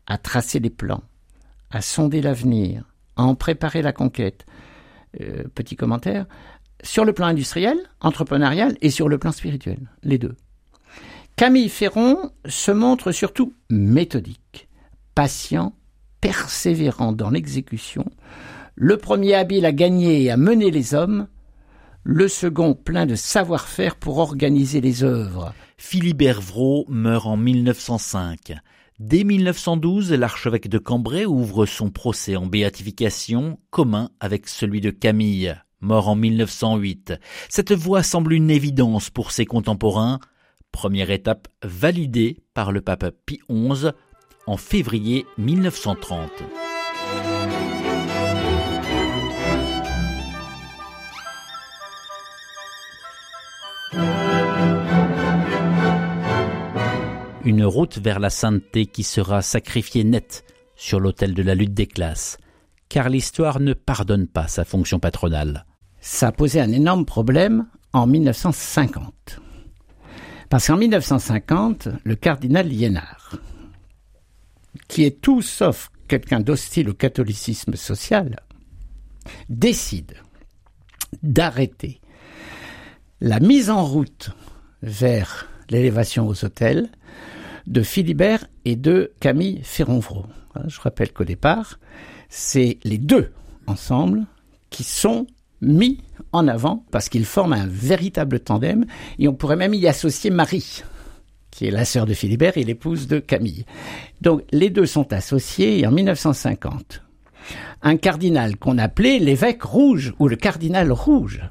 à tracer les plans, à sonder l'avenir, à en préparer la conquête. Euh, petit commentaire, sur le plan industriel, entrepreneurial et sur le plan spirituel, les deux. Camille Ferron se montre surtout méthodique, patient, persévérant dans l'exécution, le premier habile à gagner et à mener les hommes, le second plein de savoir-faire pour organiser les œuvres. Philibert Vraud meurt en 1905. Dès 1912, l'archevêque de Cambrai ouvre son procès en béatification, commun avec celui de Camille, mort en 1908. Cette voie semble une évidence pour ses contemporains. Première étape validée par le pape Pie XI en février 1930. Une route vers la sainteté qui sera sacrifiée nette sur l'autel de la lutte des classes, car l'histoire ne pardonne pas sa fonction patronale. Ça a posé un énorme problème en 1950. Parce qu'en 1950, le cardinal Liénard, qui est tout sauf quelqu'un d'hostile au catholicisme social, décide d'arrêter la mise en route vers l'élévation aux hôtels de Philibert et de Camille Ferronvreau. Hein, je rappelle qu'au départ, c'est les deux ensemble qui sont mis en avant parce qu'ils forment un véritable tandem et on pourrait même y associer Marie, qui est la sœur de Philibert et l'épouse de Camille. Donc les deux sont associés et en 1950, un cardinal qu'on appelait l'évêque rouge ou le cardinal rouge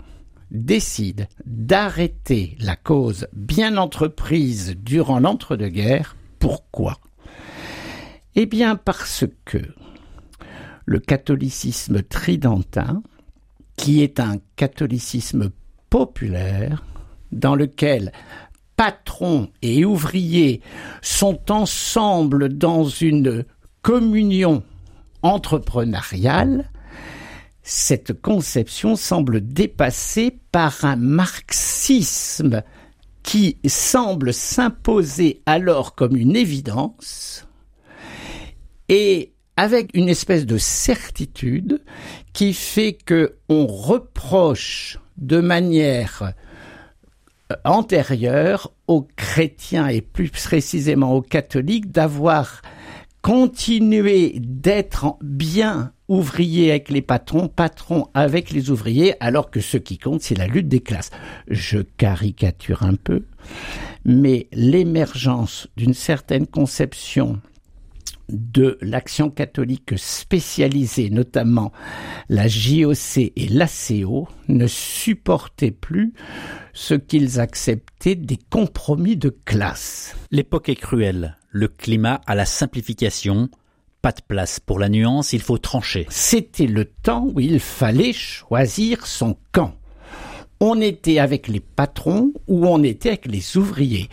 décide d'arrêter la cause bien entreprise durant l'entre-deux-guerres. Pourquoi? Eh bien parce que le catholicisme tridentin qui est un catholicisme populaire dans lequel patrons et ouvriers sont ensemble dans une communion entrepreneuriale, cette conception semble dépassée par un marxisme qui semble s'imposer alors comme une évidence et avec une espèce de certitude qui fait que on reproche de manière euh, antérieure aux chrétiens et plus précisément aux catholiques d'avoir continué d'être bien ouvriers avec les patrons, patrons avec les ouvriers, alors que ce qui compte, c'est la lutte des classes. Je caricature un peu, mais l'émergence d'une certaine conception de l'action catholique spécialisée, notamment la JOC et l'ACO, ne supportaient plus ce qu'ils acceptaient des compromis de classe. L'époque est cruelle, le climat à la simplification, pas de place pour la nuance, il faut trancher. C'était le temps où il fallait choisir son camp. On était avec les patrons ou on était avec les ouvriers.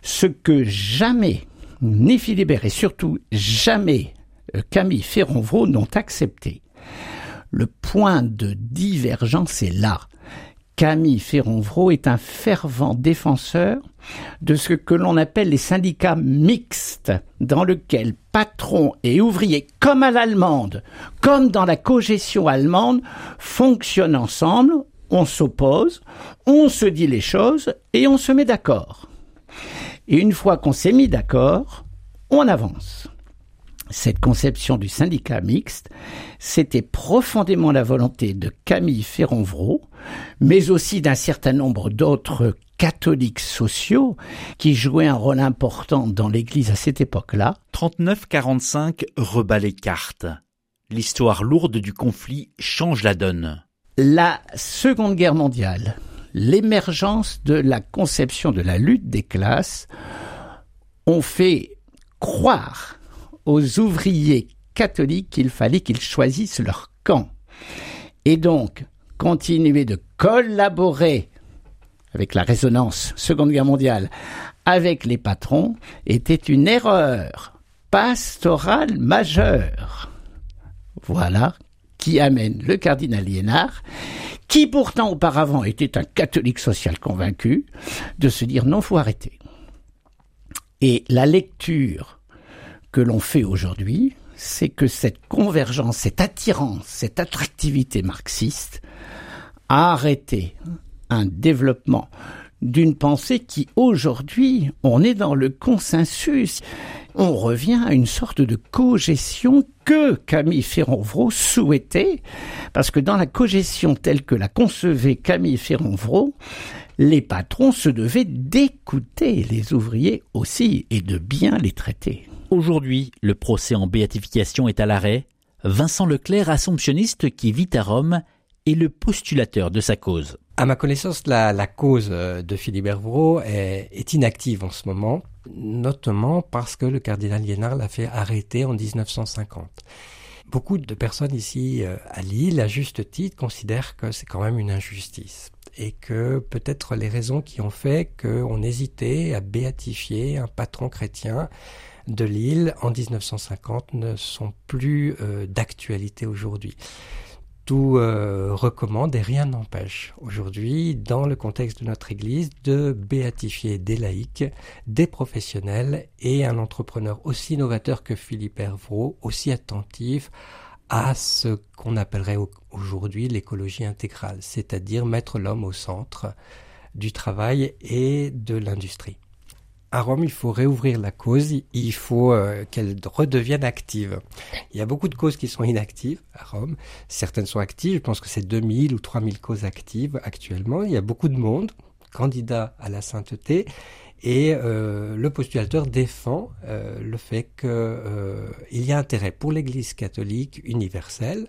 Ce que jamais ni Philibert et surtout jamais euh, Camille Ferronvaux n'ont accepté. Le point de divergence est là. Camille Ferronvaux est un fervent défenseur de ce que l'on appelle les syndicats mixtes, dans lequel patrons et ouvriers, comme à l'allemande, comme dans la cogestion allemande, fonctionnent ensemble, on s'oppose, on se dit les choses et on se met d'accord. Et une fois qu'on s'est mis d'accord, on avance. Cette conception du syndicat mixte, c'était profondément la volonté de Camille Ferronvreau, mais aussi d'un certain nombre d'autres catholiques sociaux qui jouaient un rôle important dans l'Église à cette époque-là. 39-45 rebat les cartes. L'histoire lourde du conflit change la donne. La Seconde Guerre mondiale l'émergence de la conception de la lutte des classes ont fait croire aux ouvriers catholiques qu'il fallait qu'ils choisissent leur camp. Et donc, continuer de collaborer avec la résonance Seconde Guerre mondiale avec les patrons était une erreur pastorale majeure. Voilà qui amène le cardinal Liénard qui pourtant auparavant était un catholique social convaincu, de se dire non, faut arrêter. Et la lecture que l'on fait aujourd'hui, c'est que cette convergence, cette attirance, cette attractivité marxiste a arrêté un développement d'une pensée qui aujourd'hui, on est dans le consensus on revient à une sorte de cogestion que Camille Ferronvreau souhaitait, parce que dans la cogestion telle que la concevait Camille Ferronvreau, les patrons se devaient d'écouter les ouvriers aussi et de bien les traiter. Aujourd'hui, le procès en béatification est à l'arrêt. Vincent Leclerc, assomptionniste qui vit à Rome, est le postulateur de sa cause. À ma connaissance, la, cause de Philibert Vraud est inactive en ce moment notamment parce que le cardinal Liénard l'a fait arrêter en 1950. Beaucoup de personnes ici euh, à Lille, à juste titre, considèrent que c'est quand même une injustice et que peut-être les raisons qui ont fait qu'on hésitait à béatifier un patron chrétien de Lille en 1950 ne sont plus euh, d'actualité aujourd'hui. Tout euh, recommande et rien n'empêche aujourd'hui, dans le contexte de notre Église, de béatifier des laïcs, des professionnels et un entrepreneur aussi novateur que Philippe Hervaux, aussi attentif à ce qu'on appellerait aujourd'hui l'écologie intégrale, c'est-à-dire mettre l'homme au centre du travail et de l'industrie à Rome, il faut réouvrir la cause, il faut euh, qu'elle redevienne active. Il y a beaucoup de causes qui sont inactives à Rome, certaines sont actives, je pense que c'est 2000 ou 3000 causes actives actuellement, il y a beaucoup de monde candidat à la sainteté, et euh, le postulateur défend euh, le fait qu'il y a intérêt pour l'Église catholique universelle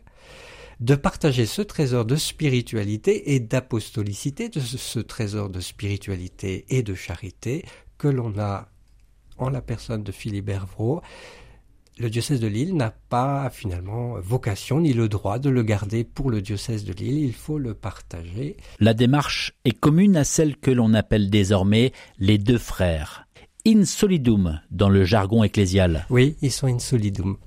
de partager ce trésor de spiritualité et d'apostolicité, de ce trésor de spiritualité et de charité que l'on a en la personne de Philibert Vraud, le diocèse de Lille n'a pas finalement vocation ni le droit de le garder pour le diocèse de Lille, il faut le partager. La démarche est commune à celle que l'on appelle désormais les deux frères. In solidum dans le jargon ecclésial. Oui, ils sont in solidum.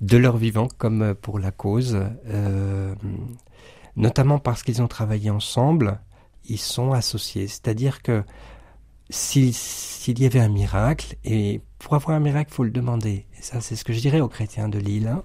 De leur vivant comme pour la cause, euh, notamment parce qu'ils ont travaillé ensemble, ils sont associés. C'est-à-dire que s'il y avait un miracle, et pour avoir un miracle, il faut le demander. Et ça, c'est ce que je dirais aux chrétiens de Lille. Hein.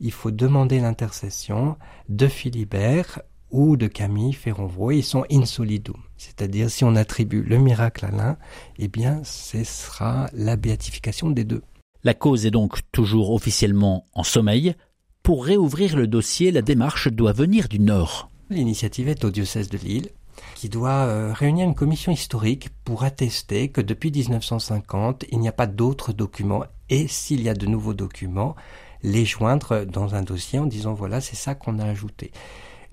Il faut demander l'intercession de Philibert ou de Camille Ferronvaux. Ils sont insolidum. C'est-à-dire, si on attribue le miracle à l'un, eh bien, ce sera la béatification des deux. La cause est donc toujours officiellement en sommeil. Pour réouvrir le dossier, la démarche doit venir du Nord. L'initiative est au diocèse de Lille qui doit euh, réunir une commission historique pour attester que depuis 1950, il n'y a pas d'autres documents et s'il y a de nouveaux documents, les joindre dans un dossier en disant voilà, c'est ça qu'on a ajouté.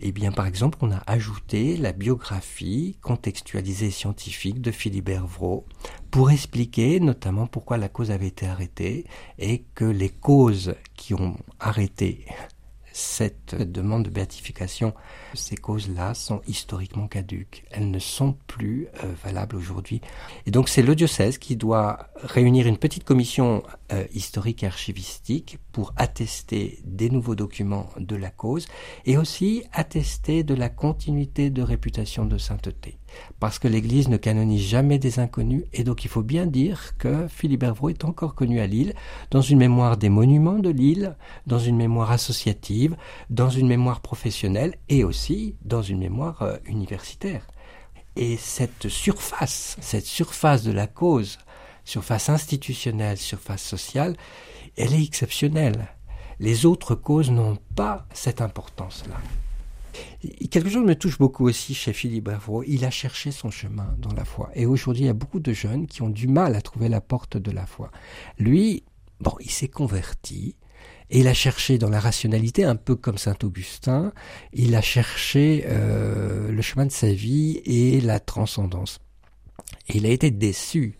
Eh bien, par exemple, on a ajouté la biographie contextualisée scientifique de Philibert Vraud pour expliquer notamment pourquoi la cause avait été arrêtée et que les causes qui ont arrêté cette demande de béatification, ces causes-là sont historiquement caduques. Elles ne sont plus euh, valables aujourd'hui. Et donc c'est le diocèse qui doit réunir une petite commission euh, historique et archivistique pour attester des nouveaux documents de la cause et aussi attester de la continuité de réputation de sainteté. Parce que l'Église ne canonise jamais des inconnus et donc il faut bien dire que Philibert Vraud est encore connu à Lille dans une mémoire des monuments de Lille, dans une mémoire associative, dans une mémoire professionnelle et aussi dans une mémoire euh, universitaire. Et cette surface, cette surface de la cause, surface institutionnelle, surface sociale, elle est exceptionnelle. Les autres causes n'ont pas cette importance-là. Quelque chose me touche beaucoup aussi chez Philippe Bravo. Il a cherché son chemin dans la foi. Et aujourd'hui, il y a beaucoup de jeunes qui ont du mal à trouver la porte de la foi. Lui, bon, il s'est converti. Et il a cherché dans la rationalité, un peu comme saint Augustin, il a cherché euh, le chemin de sa vie et la transcendance. Et il a été déçu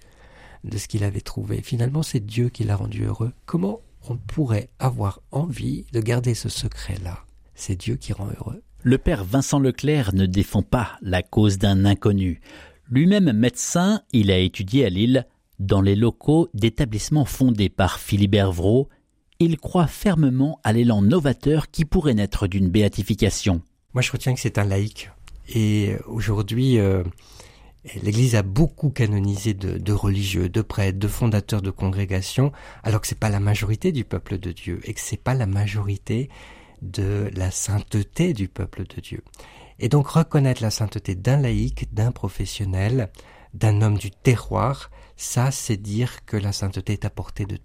de ce qu'il avait trouvé. Finalement, c'est Dieu qui l'a rendu heureux. Comment on pourrait avoir envie de garder ce secret-là? C'est Dieu qui rend heureux. Le père Vincent Leclerc ne défend pas la cause d'un inconnu. Lui-même médecin, il a étudié à Lille dans les locaux d'établissements fondés par Philibert Vraud. Il croit fermement à l'élan novateur qui pourrait naître d'une béatification. Moi, je retiens que c'est un laïc. Et aujourd'hui, euh, L'Église a beaucoup canonisé de, religieux, de prêtres, de fondateurs de congrégations, alors que c'est pas la majorité du peuple de Dieu et que c'est pas la majorité de la sainteté du peuple de Dieu. Et donc reconnaître la sainteté d'un laïc, d'un professionnel, d'un homme du terroir, ça, c'est dire que la sainteté est à portée de,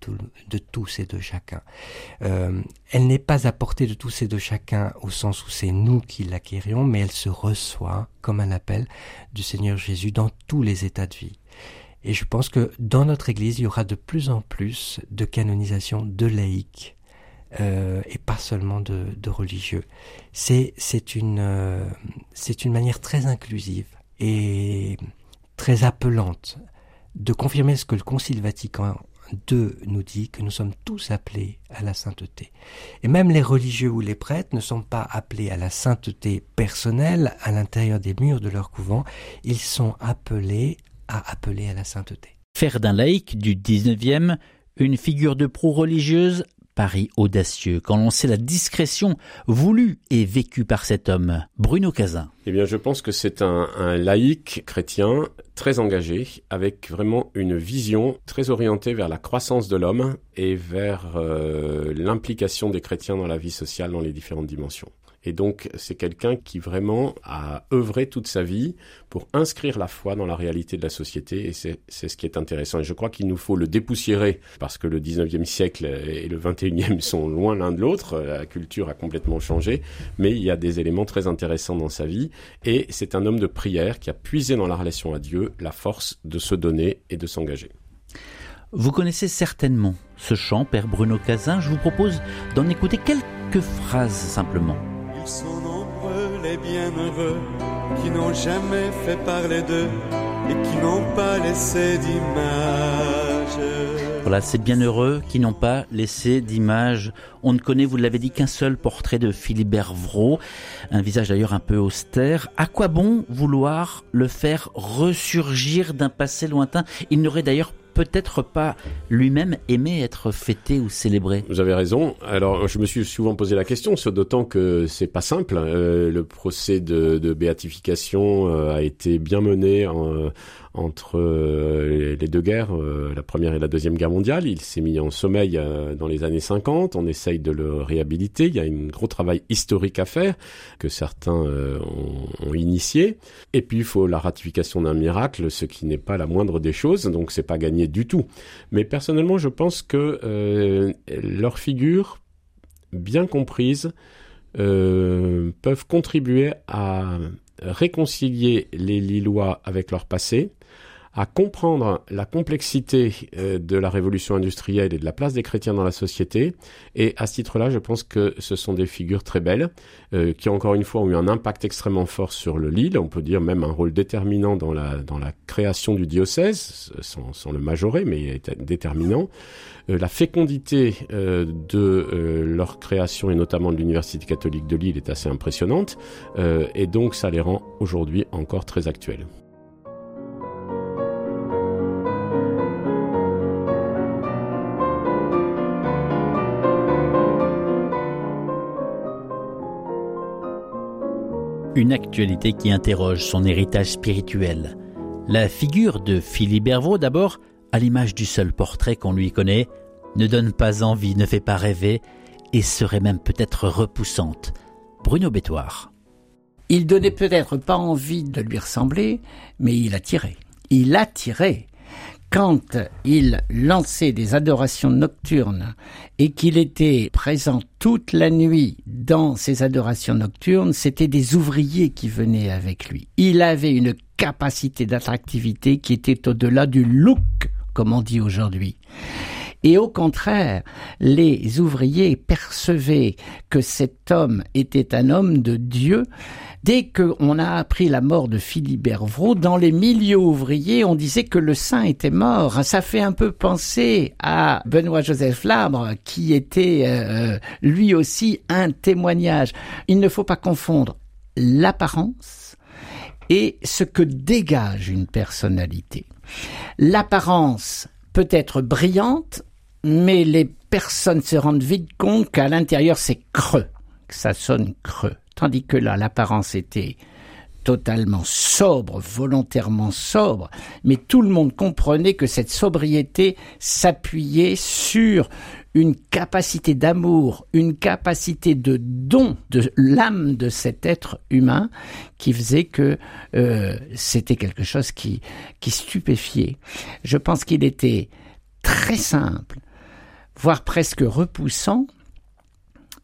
de tous et de chacun. Euh, elle n'est pas à portée de tous et de chacun au sens où c'est nous qui l'acquérions, mais elle se reçoit comme un appel du Seigneur Jésus dans tous les états de vie. Et je pense que dans notre Église, il y aura de plus en plus de canonisation de laïcs euh, et pas seulement de, religieux. C'est une euh, une manière très inclusive et très appelante de confirmer ce que le Concile Vatican II nous dit, que nous sommes tous appelés à la sainteté. Et même les religieux ou les prêtres ne sont pas appelés à la sainteté personnelle à l'intérieur des murs de leur couvent, ils sont appelés à appeler à la sainteté. Faire d'un laïc du XIXe une figure de proue Paris audacieux, quand l'on sait la discrétion voulue et vécue par cet homme, Bruno Cazin Eh bien, je pense que c'est un, un laïc chrétien très engagé, avec vraiment une vision très orientée vers la croissance de l'homme et vers euh, l'implication des chrétiens dans la vie sociale dans les différentes dimensions. Et donc, c'est quelqu'un qui vraiment a œuvré toute sa vie pour inscrire la foi dans la réalité de la société. Et c'est ce qui est intéressant. Et je crois qu'il nous faut le dépoussiérer parce que le 19e siècle et le 21e sont loin l'un de l'autre. La culture a complètement changé. Mais il y a des éléments très intéressants dans sa vie. Et c'est un homme de prière qui a puisé dans la relation à Dieu la force de se donner et de s'engager. Vous connaissez certainement ce chant, Père Bruno Cazin. Je vous propose d'en écouter quelques phrases simplement. Sont nombreux les bienheureux qui n'ont jamais fait parler d'eux et qui n'ont pas laissé d'image. Voilà, ces bienheureux qui n'ont pas laissé d'image. On ne connaît, vous l'avez dit, qu'un seul portrait de Philibert Vraud, un visage d'ailleurs un peu austère. À quoi bon vouloir le faire ressurgir d'un passé lointain? Il n'aurait d'ailleurs peut-être pas lui-même aimé être fêté ou célébré. Vous avez raison. Alors, je me suis souvent posé la question, d'autant que c'est pas simple. Euh, le procès de, béatification euh, a été bien mené en, entre euh, les deux guerres, euh, la première et la deuxième guerre mondiale. Il s'est mis en sommeil euh, dans les années 50. On essaye de le réhabiliter. Il y a un gros travail historique à faire que certains ont, ont, initié. Et puis il faut la ratification d'un miracle, ce qui n'est pas la moindre des choses. Donc c'est pas gagné du tout. Mais personnellement, je pense que leurs figures, bien comprises, peuvent contribuer à réconcilier les Lillois avec leur passé, à comprendre la complexité euh, de la révolution industrielle et de la place des chrétiens dans la société. Et à ce titre-là, je pense que ce sont des figures très belles, euh, qui encore une fois ont eu un impact extrêmement fort sur le Lille, on peut dire même un rôle déterminant dans la, dans la création du diocèse, sans, sans le majorer, mais déterminant. Euh, la fécondité euh, de leur création et notamment de l'Université catholique de Lille est assez impressionnante, et donc ça les rend aujourd'hui encore très actuels. Une actualité qui interroge son héritage spirituel. La figure de Philibert Vaud d'abord, à l'image du seul portrait qu'on lui connaît, ne donne pas envie, ne fait pas rêver, et serait même peut-être repoussante. Bruno Bétoire. Il donnait peut-être pas envie de lui ressembler, mais il attirait. Il attirait quand il lançait des adorations nocturnes et qu'il était présent toute la nuit dans ces adorations nocturnes, c'était des ouvriers qui venaient avec lui. Il avait une capacité d'attractivité qui était au-delà du look, comme on dit aujourd'hui. Et au contraire, les ouvriers percevaient que cet homme était un homme de Dieu. Dès qu'on a appris la mort de Philibert Vraud, dans les milieux ouvriers, on disait que le saint était mort. Ça fait un peu penser à Benoît-Joseph Labre, qui était euh, lui aussi un témoignage. Il ne faut pas confondre l'apparence et ce que dégage une personnalité. L'apparence peut être brillante, mais les personnes se rendent vite compte qu'à l'intérieur c'est creux, que ça sonne creux. Tandis que là, l'apparence était totalement sobre, volontairement sobre, mais tout le monde comprenait que cette sobriété s'appuyait sur une capacité d'amour, une capacité de don de l'âme de cet être humain qui faisait que euh, c'était quelque chose qui, stupéfiait. Je pense qu'il était très simple, voire presque repoussant,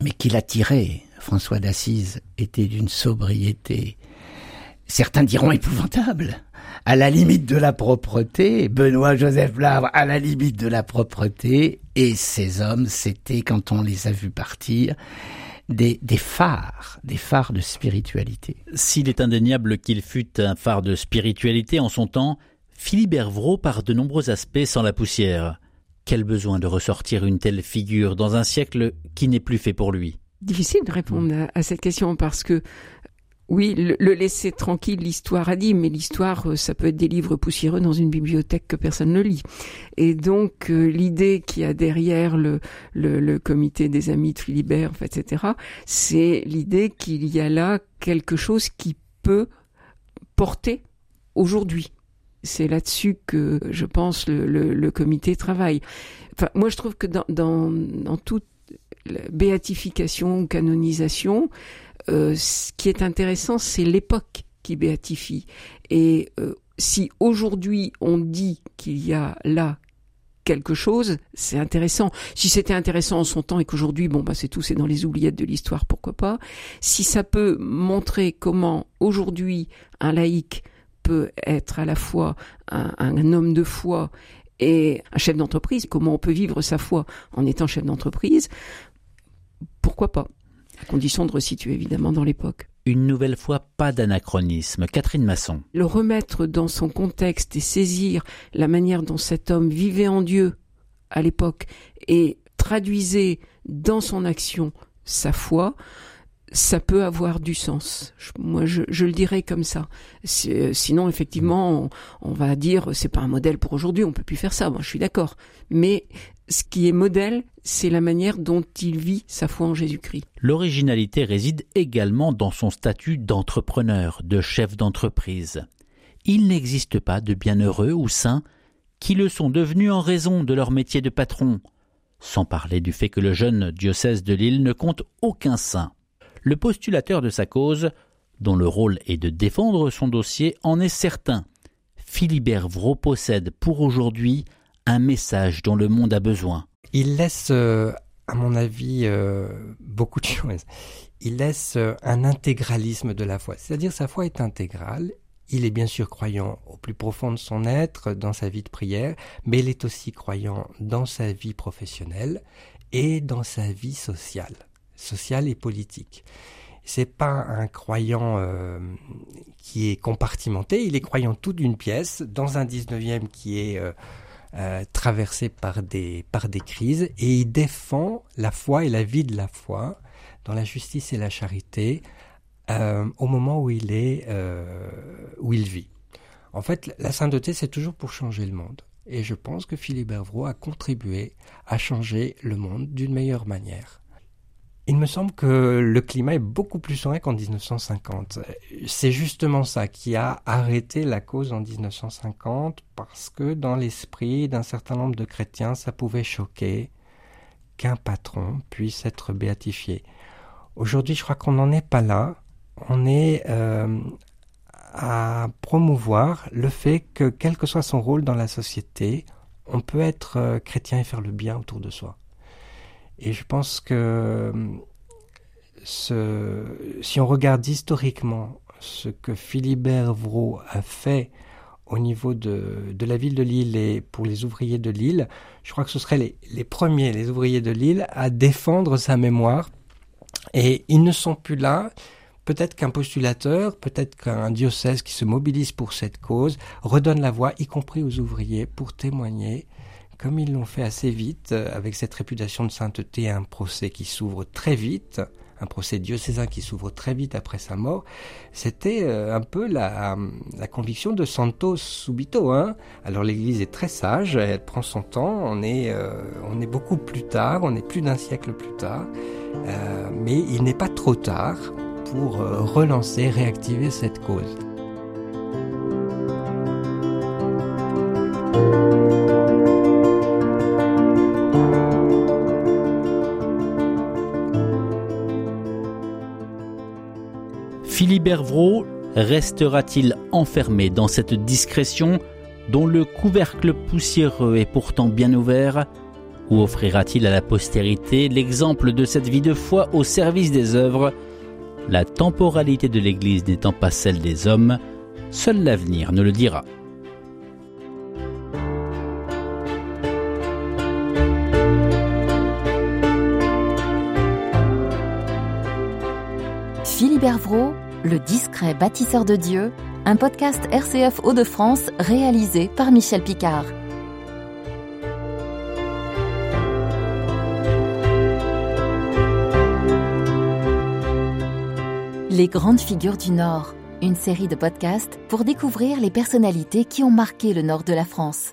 mais qui l'attirait. François d'Assise était d'une sobriété, certains diront épouvantable, à la limite de la propreté, Benoît Joseph Lavre à la limite de la propreté, et ces hommes, c'était, quand on les a vus partir, des, phares, des phares de spiritualité. S'il est indéniable qu'il fut un phare de spiritualité en son temps, Philibert Vraud par de nombreux aspects sans la poussière. Quel besoin de ressortir une telle figure dans un siècle qui n'est plus fait pour lui? Difficile de répondre à, cette question parce que oui, le, laisser tranquille, l'histoire a dit, mais l'histoire, euh, ça peut être des livres poussiéreux dans une bibliothèque que personne ne lit. Et donc, euh, l'idée qu'il y a derrière le, le, le, comité des amis de Philibert, etc., c'est l'idée qu'il y a là quelque chose qui peut porter aujourd'hui. C'est là-dessus que je pense le, le, le, comité travaille. Enfin, moi, je trouve que dans, dans, dans toute béatification ou canonisation, euh, ce qui est intéressant, c'est l'époque qui béatifie. Et euh, si aujourd'hui on dit qu'il y a là quelque chose, c'est intéressant. Si c'était intéressant en son temps et qu'aujourd'hui, bon, bah, c'est tout, c'est dans les oubliettes de l'histoire, pourquoi pas. Si ça peut montrer comment aujourd'hui un laïc peut être à la fois un, homme de foi et un chef d'entreprise, comment on peut vivre sa foi en étant chef d'entreprise, pourquoi pas? À condition de resituer évidemment dans l'époque. Une nouvelle fois, pas d'anachronisme. Catherine Masson. Le remettre dans son contexte et saisir la manière dont cet homme vivait en Dieu à l'époque et traduisait dans son action sa foi, ça peut avoir du sens. moi, je, le dirais comme ça. Sinon, effectivement, on, va dire c'est pas un modèle pour aujourd'hui. On peut plus faire ça. Moi, je suis d'accord. Mais ce qui est modèle, c'est la manière dont il vit sa foi en Jésus-Christ. L'originalité réside également dans son statut d'entrepreneur, de chef d'entreprise. Il n'existe pas de bienheureux ou saints qui le sont devenus en raison de leur métier de patron, sans parler du fait que le jeune diocèse de Lille ne compte aucun saint. Le postulateur de sa cause, dont le rôle est de défendre son dossier, en est certain. Philibert Vraud possède pour aujourd'hui un message dont le monde a besoin. Il laisse, euh, à mon avis, euh, beaucoup de choses. Il laisse euh, un intégralisme de la foi. C'est-à-dire sa foi est intégrale. Il est bien sûr croyant au plus profond de son être, dans sa vie de prière, mais il est aussi croyant dans sa vie professionnelle et dans sa vie sociale, sociale et politique. C'est pas un croyant qui est compartimenté, il est croyant tout d'une pièce dans un 19e qui est traversé par des, par des crises et il défend la foi et la vie de la foi dans la justice et la charité euh, au moment où il est euh, où il vit. En fait, la sainteté c'est toujours pour changer le monde et je pense que Philippe Hervrault a contribué à changer le monde d'une meilleure manière. Il me semble que le climat est beaucoup plus serein qu'en 1950. C'est justement ça qui a arrêté la cause en 1950 parce que dans l'esprit d'un certain nombre de chrétiens, ça pouvait choquer qu'un patron puisse être béatifié. Aujourd'hui, je crois qu'on n'en est pas là. On est euh, à promouvoir le fait que, quel que soit son rôle dans la société, on peut être euh, chrétien et faire le bien autour de soi. Et je pense que ce, si on regarde historiquement ce que Philibert Vraud a fait au niveau de, de, la ville de Lille et pour les ouvriers de Lille, je crois que ce seraient les, les premiers, les ouvriers de Lille, à défendre sa mémoire. Et ils ne sont plus là. Peut-être qu'un postulateur, peut-être qu'un diocèse qui se mobilise pour cette cause redonne la voix, y compris aux ouvriers, pour témoigner comme ils l'ont fait assez vite, euh, avec cette réputation de sainteté, un procès qui s'ouvre très vite, un procès diocésain qui s'ouvre très vite après sa mort, c'était euh, un peu la, la, conviction de Santo Subito. Hein. Alors l'Église est très sage, elle prend son temps, on est, euh, on est beaucoup plus tard, on est plus d'un siècle plus tard, mais il n'est pas trop tard pour relancer, réactiver cette cause. Philibert Vraud restera-t-il enfermé dans cette discrétion dont le couvercle poussiéreux est pourtant bien ouvert? Ou offrira-t-il à la postérité l'exemple de cette vie de foi au service des œuvres? La temporalité de l'Église n'étant pas celle des hommes, seul l'avenir ne le dira. Philibert Vraud le discret bâtisseur de Dieu, un podcast RCF Hauts-de-France réalisé par Michel Picard. Les grandes figures du Nord, une série de podcasts pour découvrir les personnalités qui ont marqué le nord de la France.